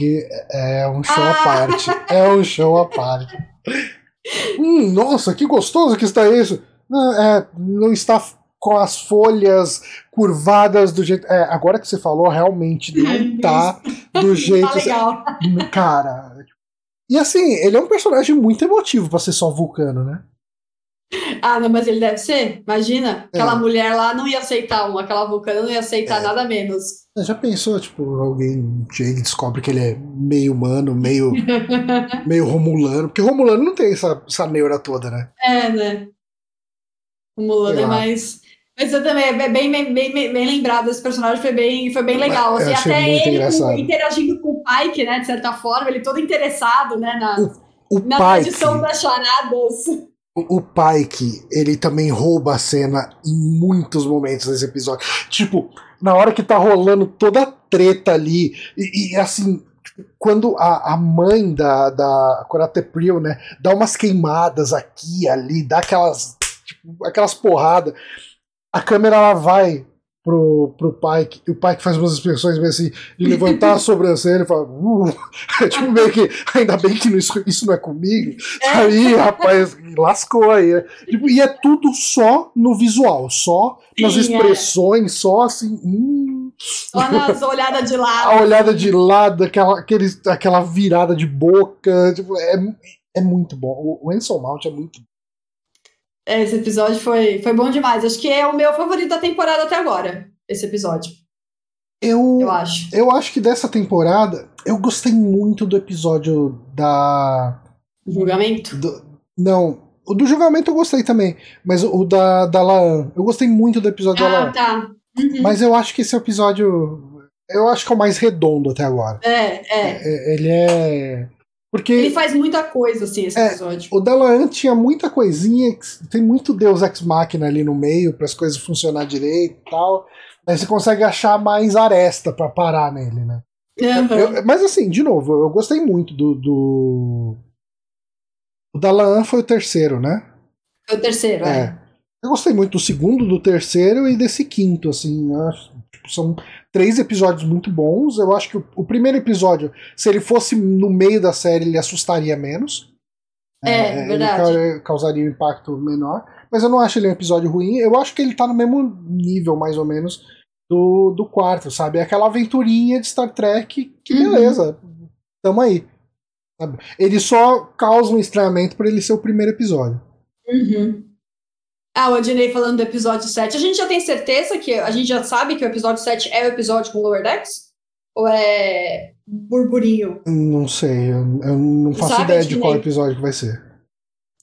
é um show ah! à parte. É um show à parte. hum, nossa, que gostoso que está isso. Não, é, não está com as folhas curvadas do jeito. É, agora que você falou, realmente não tá do jeito. tá legal. Cara, e assim, ele é um personagem muito emotivo pra ser só vulcano, né? Ah, não, mas ele deve ser. Imagina, aquela é. mulher lá não ia aceitar um, aquela vulcana não ia aceitar é. nada menos. Já pensou, tipo, alguém ele descobre que ele é meio humano, meio meio romulano, porque romulano não tem essa, essa neura toda, né? É, né? Romulano é mais mas eu também, é bem, bem, bem, bem lembrado, esse personagem foi bem, foi bem legal. Assim, até ele engraçado. interagindo com o Pike, né, de certa forma, ele todo interessado, né, na, o, o na tradição das charadas. O, Pike, ele também rouba a cena em muitos momentos desse episódio. Tipo, na hora que tá rolando toda a treta ali, e, e assim, quando a, a mãe da, da Korate Priel, né, dá umas queimadas aqui ali, dá aquelas, tipo, aquelas porradas a câmera ela vai pro, pro Pike, e o Pike faz umas expressões meio assim, de levantar a sobrancelha e fala, uh, tipo, meio que, ainda bem que isso, isso não é comigo. É. Aí, rapaz, lascou aí. Né? Tipo, e é tudo só no visual, só Sim, nas é. expressões, é. só assim. Hum. Só nas olhadas de lado. A olhada de lado, aquela, aquele, aquela virada de boca. Tipo, é, é muito bom. O, o Mount é muito bom. Esse episódio foi, foi bom demais. Acho que é o meu favorito da temporada até agora, esse episódio. Eu, eu acho. Eu acho que dessa temporada, eu gostei muito do episódio da. Julgamento? Do, não, o do julgamento eu gostei também, mas o da, da Laan. Eu gostei muito do episódio ah, da Laan. Ah, tá. Uhum. Mas eu acho que esse episódio. Eu acho que é o mais redondo até agora. É, é. é ele é. Porque ele faz muita coisa, assim, esse é, episódio. O Delahan tinha muita coisinha, tem muito Deus Ex Machina ali no meio para as coisas funcionar direito e tal. Aí você consegue achar mais aresta para parar nele, né? Uhum. Eu, mas assim, de novo, eu gostei muito do. do... O Dalahan foi o terceiro, né? Foi o terceiro, é. é. Eu gostei muito do segundo, do terceiro e desse quinto, assim. Acho, tipo, são três episódios muito bons. Eu acho que o, o, primeiro episódio, se ele fosse no meio da série, ele assustaria menos. É, é verdade. Ele causaria um impacto menor. Mas eu não acho ele um episódio ruim. Eu acho que ele tá no mesmo nível, mais ou menos, do, do quarto, sabe? É aquela aventurinha de Star Trek que, uhum. beleza, tamo aí. Sabe? Ele só causa um estranhamento por ele ser o primeiro episódio. Uhum. Ah, o Adnei falando do episódio 7. A gente já tem certeza que. A gente já sabe que o episódio 7 é o episódio com Lower Decks? Ou é burburinho? Não sei, eu, eu não faço sabe, ideia de qual episódio que vai ser.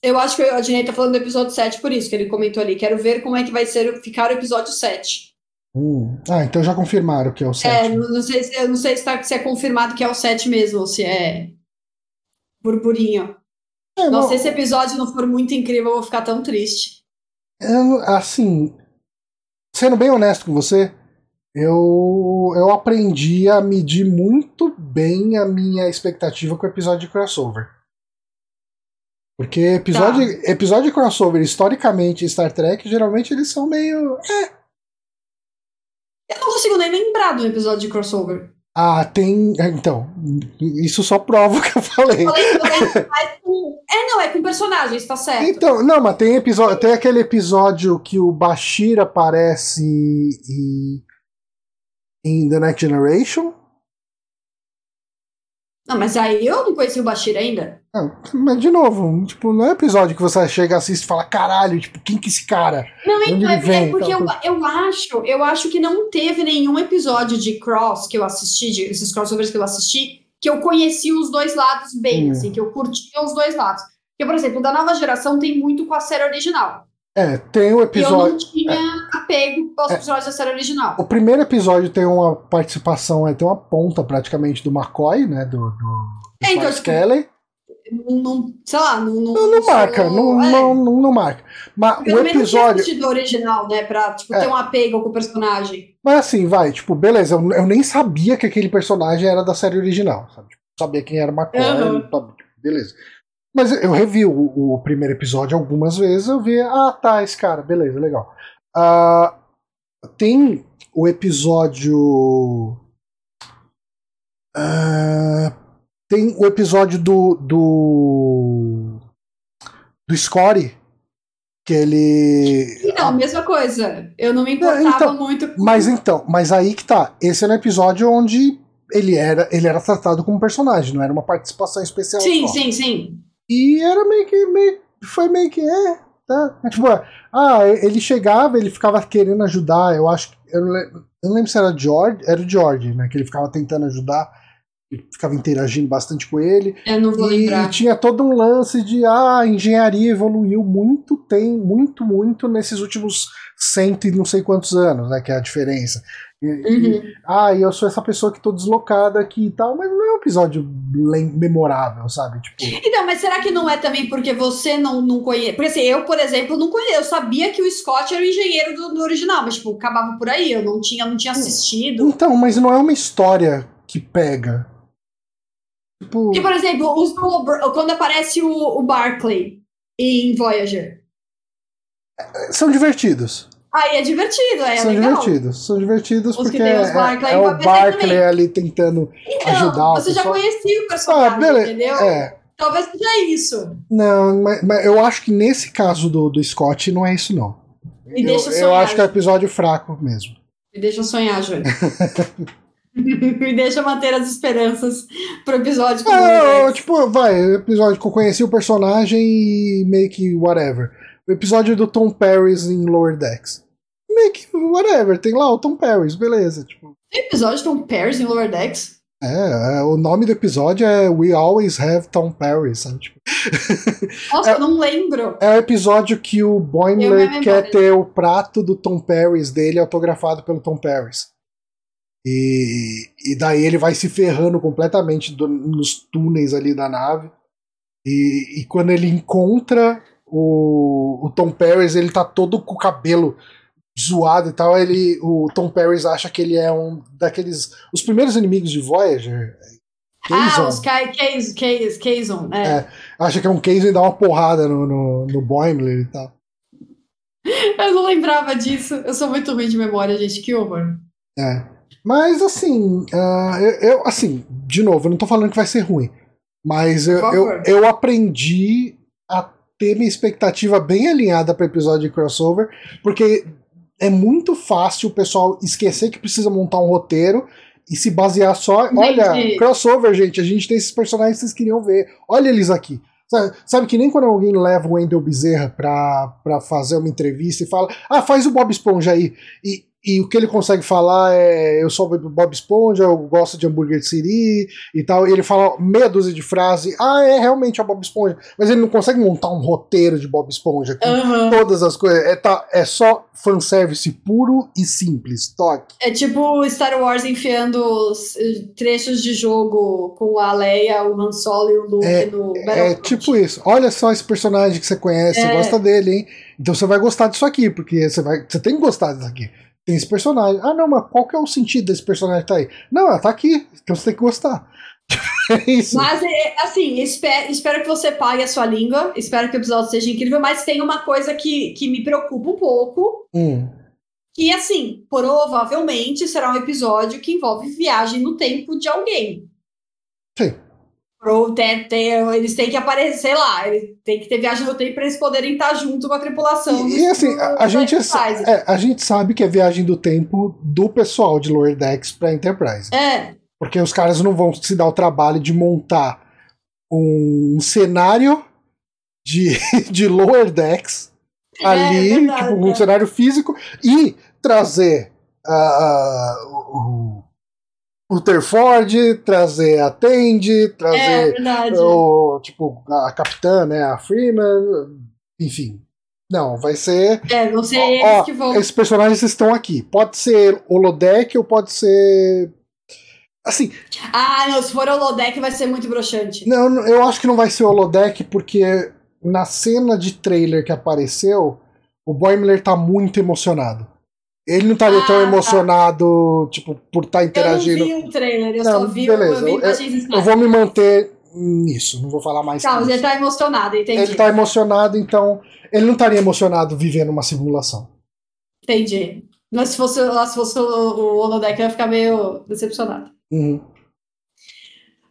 Eu acho que o Adnei tá falando do episódio 7 por isso, que ele comentou ali. Quero ver como é que vai ser ficar o episódio 7. Hum. Ah, então já confirmaram que é o 7. É, não sei, se, eu não sei se, tá, se é confirmado que é o 7 mesmo, ou se é burburinho. É, Nossa, se esse episódio não for muito incrível, eu vou ficar tão triste. Assim, sendo bem honesto com você, eu, eu aprendi a medir muito bem a minha expectativa com o episódio de crossover. Porque episódio, tá. episódio de crossover, historicamente, Star Trek, geralmente eles são meio. É. Eu não consigo nem lembrar do episódio de crossover. Ah, tem. É, então, isso só prova o que eu falei. Eu falei com... É, não, é com personagens, tá certo. Então, não, mas tem episódio. Tem aquele episódio que o Bashir aparece e, em The Next Generation. Não, mas aí eu não conheci o Bashir ainda. Não, mas de novo, tipo, não é episódio que você chega, assiste e fala, caralho, tipo, quem que é esse cara? Não, então, é, vem, é porque eu, eu acho, eu acho que não teve nenhum episódio de Cross que eu assisti, de, esses crossovers que eu assisti, que eu conheci os dois lados bem, hum. assim, que eu curtia os dois lados. Porque, por exemplo, da nova geração tem muito com a série original. É, tem o episódio. Eu não tinha é, apego aos é, personagens da série original. O primeiro episódio tem uma participação, é, tem uma ponta praticamente do McCoy, né? Do, do, do é, então, tipo, Kelly. Não, sei lá, não, não, não, não marca, não, é. não, não, não, marca. Mas o episódio. Não tinha original, né? Pra tipo, é. ter um apego com o personagem. Mas assim, vai, tipo, beleza, eu, eu, nem sabia que aquele personagem era da série original, sabe? Tipo, sabia quem era McCoy, uhum. Beleza. Mas eu revi o, o, primeiro episódio algumas vezes, eu vi, ah, tá, esse cara, beleza, legal. Uh, tem o episódio. Uh, tem o episódio do. do. do Scotty. Que ele. Não, a mesma coisa. Eu não me importava então, muito com... Mas então, mas aí que tá. Esse é um episódio onde ele era, ele era tratado como personagem, não era uma participação especial. Sim, só. sim, sim. E era meio que. Meio, foi meio que. É, tá. É, tipo, ah, ele chegava, ele ficava querendo ajudar. Eu acho. Eu não, lembro, eu não lembro se era George. Era o George, né? Que ele ficava tentando ajudar. Ficava interagindo bastante com ele. Eu não vou e, lembrar. E tinha todo um lance de ah, a engenharia evoluiu muito, tem muito, muito nesses últimos cento e não sei quantos anos, né? Que é a diferença. Uhum. ah, eu sou essa pessoa que tô deslocada aqui e tal, mas não é um episódio memorável, sabe? Tipo... Então, mas será que não é também porque você não, não conhece? Porque assim, eu, por exemplo, não conheço. Eu sabia que o Scott era o engenheiro do, do, original, mas tipo, acabava por aí. Eu não tinha, não tinha assistido. Então, mas não é uma história que pega. Tipo... Por exemplo, os, quando aparece o, o Barclay em Voyager. São divertidos. Aí é divertido, é são legal. divertidos, são divertidos porque é, é, o Barclay ali tentando então, ajudar você já conhecia o personagem, ah, beleza, entendeu? É. Talvez seja isso. Não, mas, mas, eu acho que nesse caso do, do Scott não é isso não. Me eu, deixa sonhar. Eu acho que é episódio fraco mesmo. Me deixa sonhar, Júlio. Me deixa manter as esperanças pro episódio. É, tipo, vai, episódio que eu conheci o personagem e meio que whatever. O episódio do Tom Paris em Lower Decks meio que whatever, tem lá o Tom Paris, beleza. Tipo. Tem episódio de Tom Paris em Lower Decks? É, é, o nome do episódio é We Always Have Tom Paris, sabe? Tipo... Nossa, é, não lembro. É o episódio que o Boimler quer ter o prato do Tom Paris dele autografado pelo Tom Paris. E, e daí ele vai se ferrando completamente do, nos túneis ali da nave. E, e quando ele encontra o, o Tom Paris, ele tá todo com o cabelo zoado e tal, ele, o Tom Paris acha que ele é um daqueles. Os primeiros inimigos de Voyager. Ah, os Kazon, é. é. Acha que é um Kazon e dá uma porrada no, no, no Boimler e tal. Eu não lembrava disso. Eu sou muito ruim de memória, gente. Que horror. É. Mas assim, uh, eu, eu, assim, de novo, eu não tô falando que vai ser ruim. Mas eu, eu, eu, aprendi a ter minha expectativa bem alinhada para episódio de crossover, porque é muito fácil o pessoal esquecer que precisa montar um roteiro e se basear só. Gente. Olha, crossover, gente, a gente tem esses personagens que vocês queriam ver. Olha eles aqui. Sabe, sabe, que nem quando alguém leva o Wendell Bezerra pra, pra fazer uma entrevista e fala, ah, faz o Bob Esponja aí. E, e o que ele consegue falar é eu sou o Bob Esponja, eu gosto de hambúrguer de siri e tal. E ele fala meia dúzia de frases, ah, é realmente a Bob Esponja. Mas ele não consegue montar um roteiro de Bob Esponja com uhum. todas as coisas. É, tá, é só fanservice puro e simples, toque. É tipo Star Wars enfiando eh, trechos de jogo com a Leia, o Han Solo e o Luke é, no É tipo isso. Olha só esse personagem que você conhece, é. você gosta dele, hein? Então você vai gostar disso aqui, porque você, vai, você tem que gostar disso aqui tem esse personagem. Ah, não, mas qual que é o sentido desse personagem tá aí? Não, ela tá aqui, então você tem que gostar. é isso. Mas, é, assim, espero, espero que você pague a sua língua, espero que o episódio seja incrível, mas tem uma coisa que, que me preocupa um pouco. Hum. Que, assim, provavelmente será um episódio que envolve viagem no tempo de alguém. Sim. Pro, ter, eles têm que aparecer, sei lá, tem que ter viagem no tempo para eles poderem estar junto com a tripulação. E, e assim, a, a gente, é, a gente sabe que é viagem do tempo do pessoal de Lower Decks para Enterprise. É. Porque os caras não vão se dar o trabalho de montar um cenário de, de Lower Decks é, ali, é verdade, tipo, um é. cenário físico, e trazer uh, uh, Rutherford, trazer a Tandy, trazer é, o, tipo, a capitã, né, a Freeman, enfim. Não, vai ser. É, vão ser eles ó, que vão. Esses personagens estão aqui. Pode ser Holodeck ou pode ser. Assim. Ah, não, se for Holodeck vai ser muito broxante. Não, eu acho que não vai ser Holodeck, porque na cena de trailer que apareceu, o Boimler tá muito emocionado. Ele não estaria ah, tão tá. emocionado, tipo, por estar tá interagindo. Eu não vi o trailer, eu não, só vi, beleza. eu, vi eu, eu vou me manter nisso, não vou falar mais. Tá, mas ele tá emocionado, entendi. Ele tá emocionado, então ele não estaria emocionado vivendo uma simulação. Entendi. Mas se fosse, se fosse o Holodeck, eu ia ficar meio decepcionado. Uhum.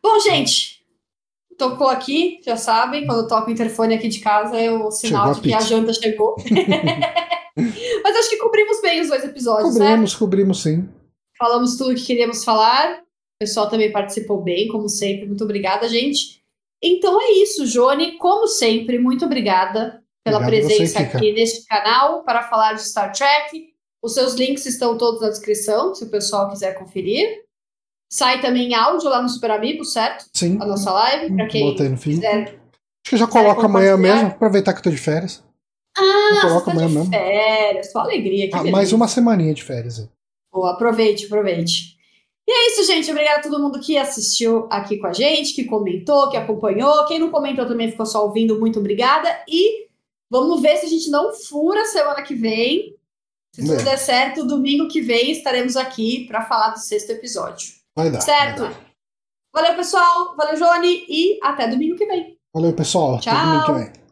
Bom, gente, tocou aqui, já sabem, quando toca o interfone aqui de casa é o sinal chegou de que a janta chegou. Mas acho que cobrimos bem os dois episódios, cobrimos, né? Cobrimos, sim. Falamos tudo que queríamos falar. O pessoal também participou bem, como sempre. Muito obrigada, gente. Então é isso, Jone. Como sempre, muito obrigada pela Obrigado presença aqui neste canal para falar de Star Trek. Os seus links estão todos na descrição, se o pessoal quiser conferir. Sai também áudio lá no Super Amigo, certo? Sim. A nossa live, para quem Botei no fim. quiser. Acho que já coloco amanhã mesmo, aproveitar que eu tô de férias. Ah, coloco tá de mesmo. férias, só alegria. Ah, mais uma semaninha de férias. Boa, aproveite, aproveite. E é isso, gente. Obrigada a todo mundo que assistiu aqui com a gente, que comentou, que acompanhou. Quem não comentou também ficou só ouvindo, muito obrigada. E vamos ver se a gente não fura semana que vem. Se tudo é. der certo, domingo que vem estaremos aqui para falar do sexto episódio. Vai dar. Certo? Vai dar. Valeu, pessoal. Valeu, Johnny. E até domingo que vem. Valeu, pessoal. Tchau.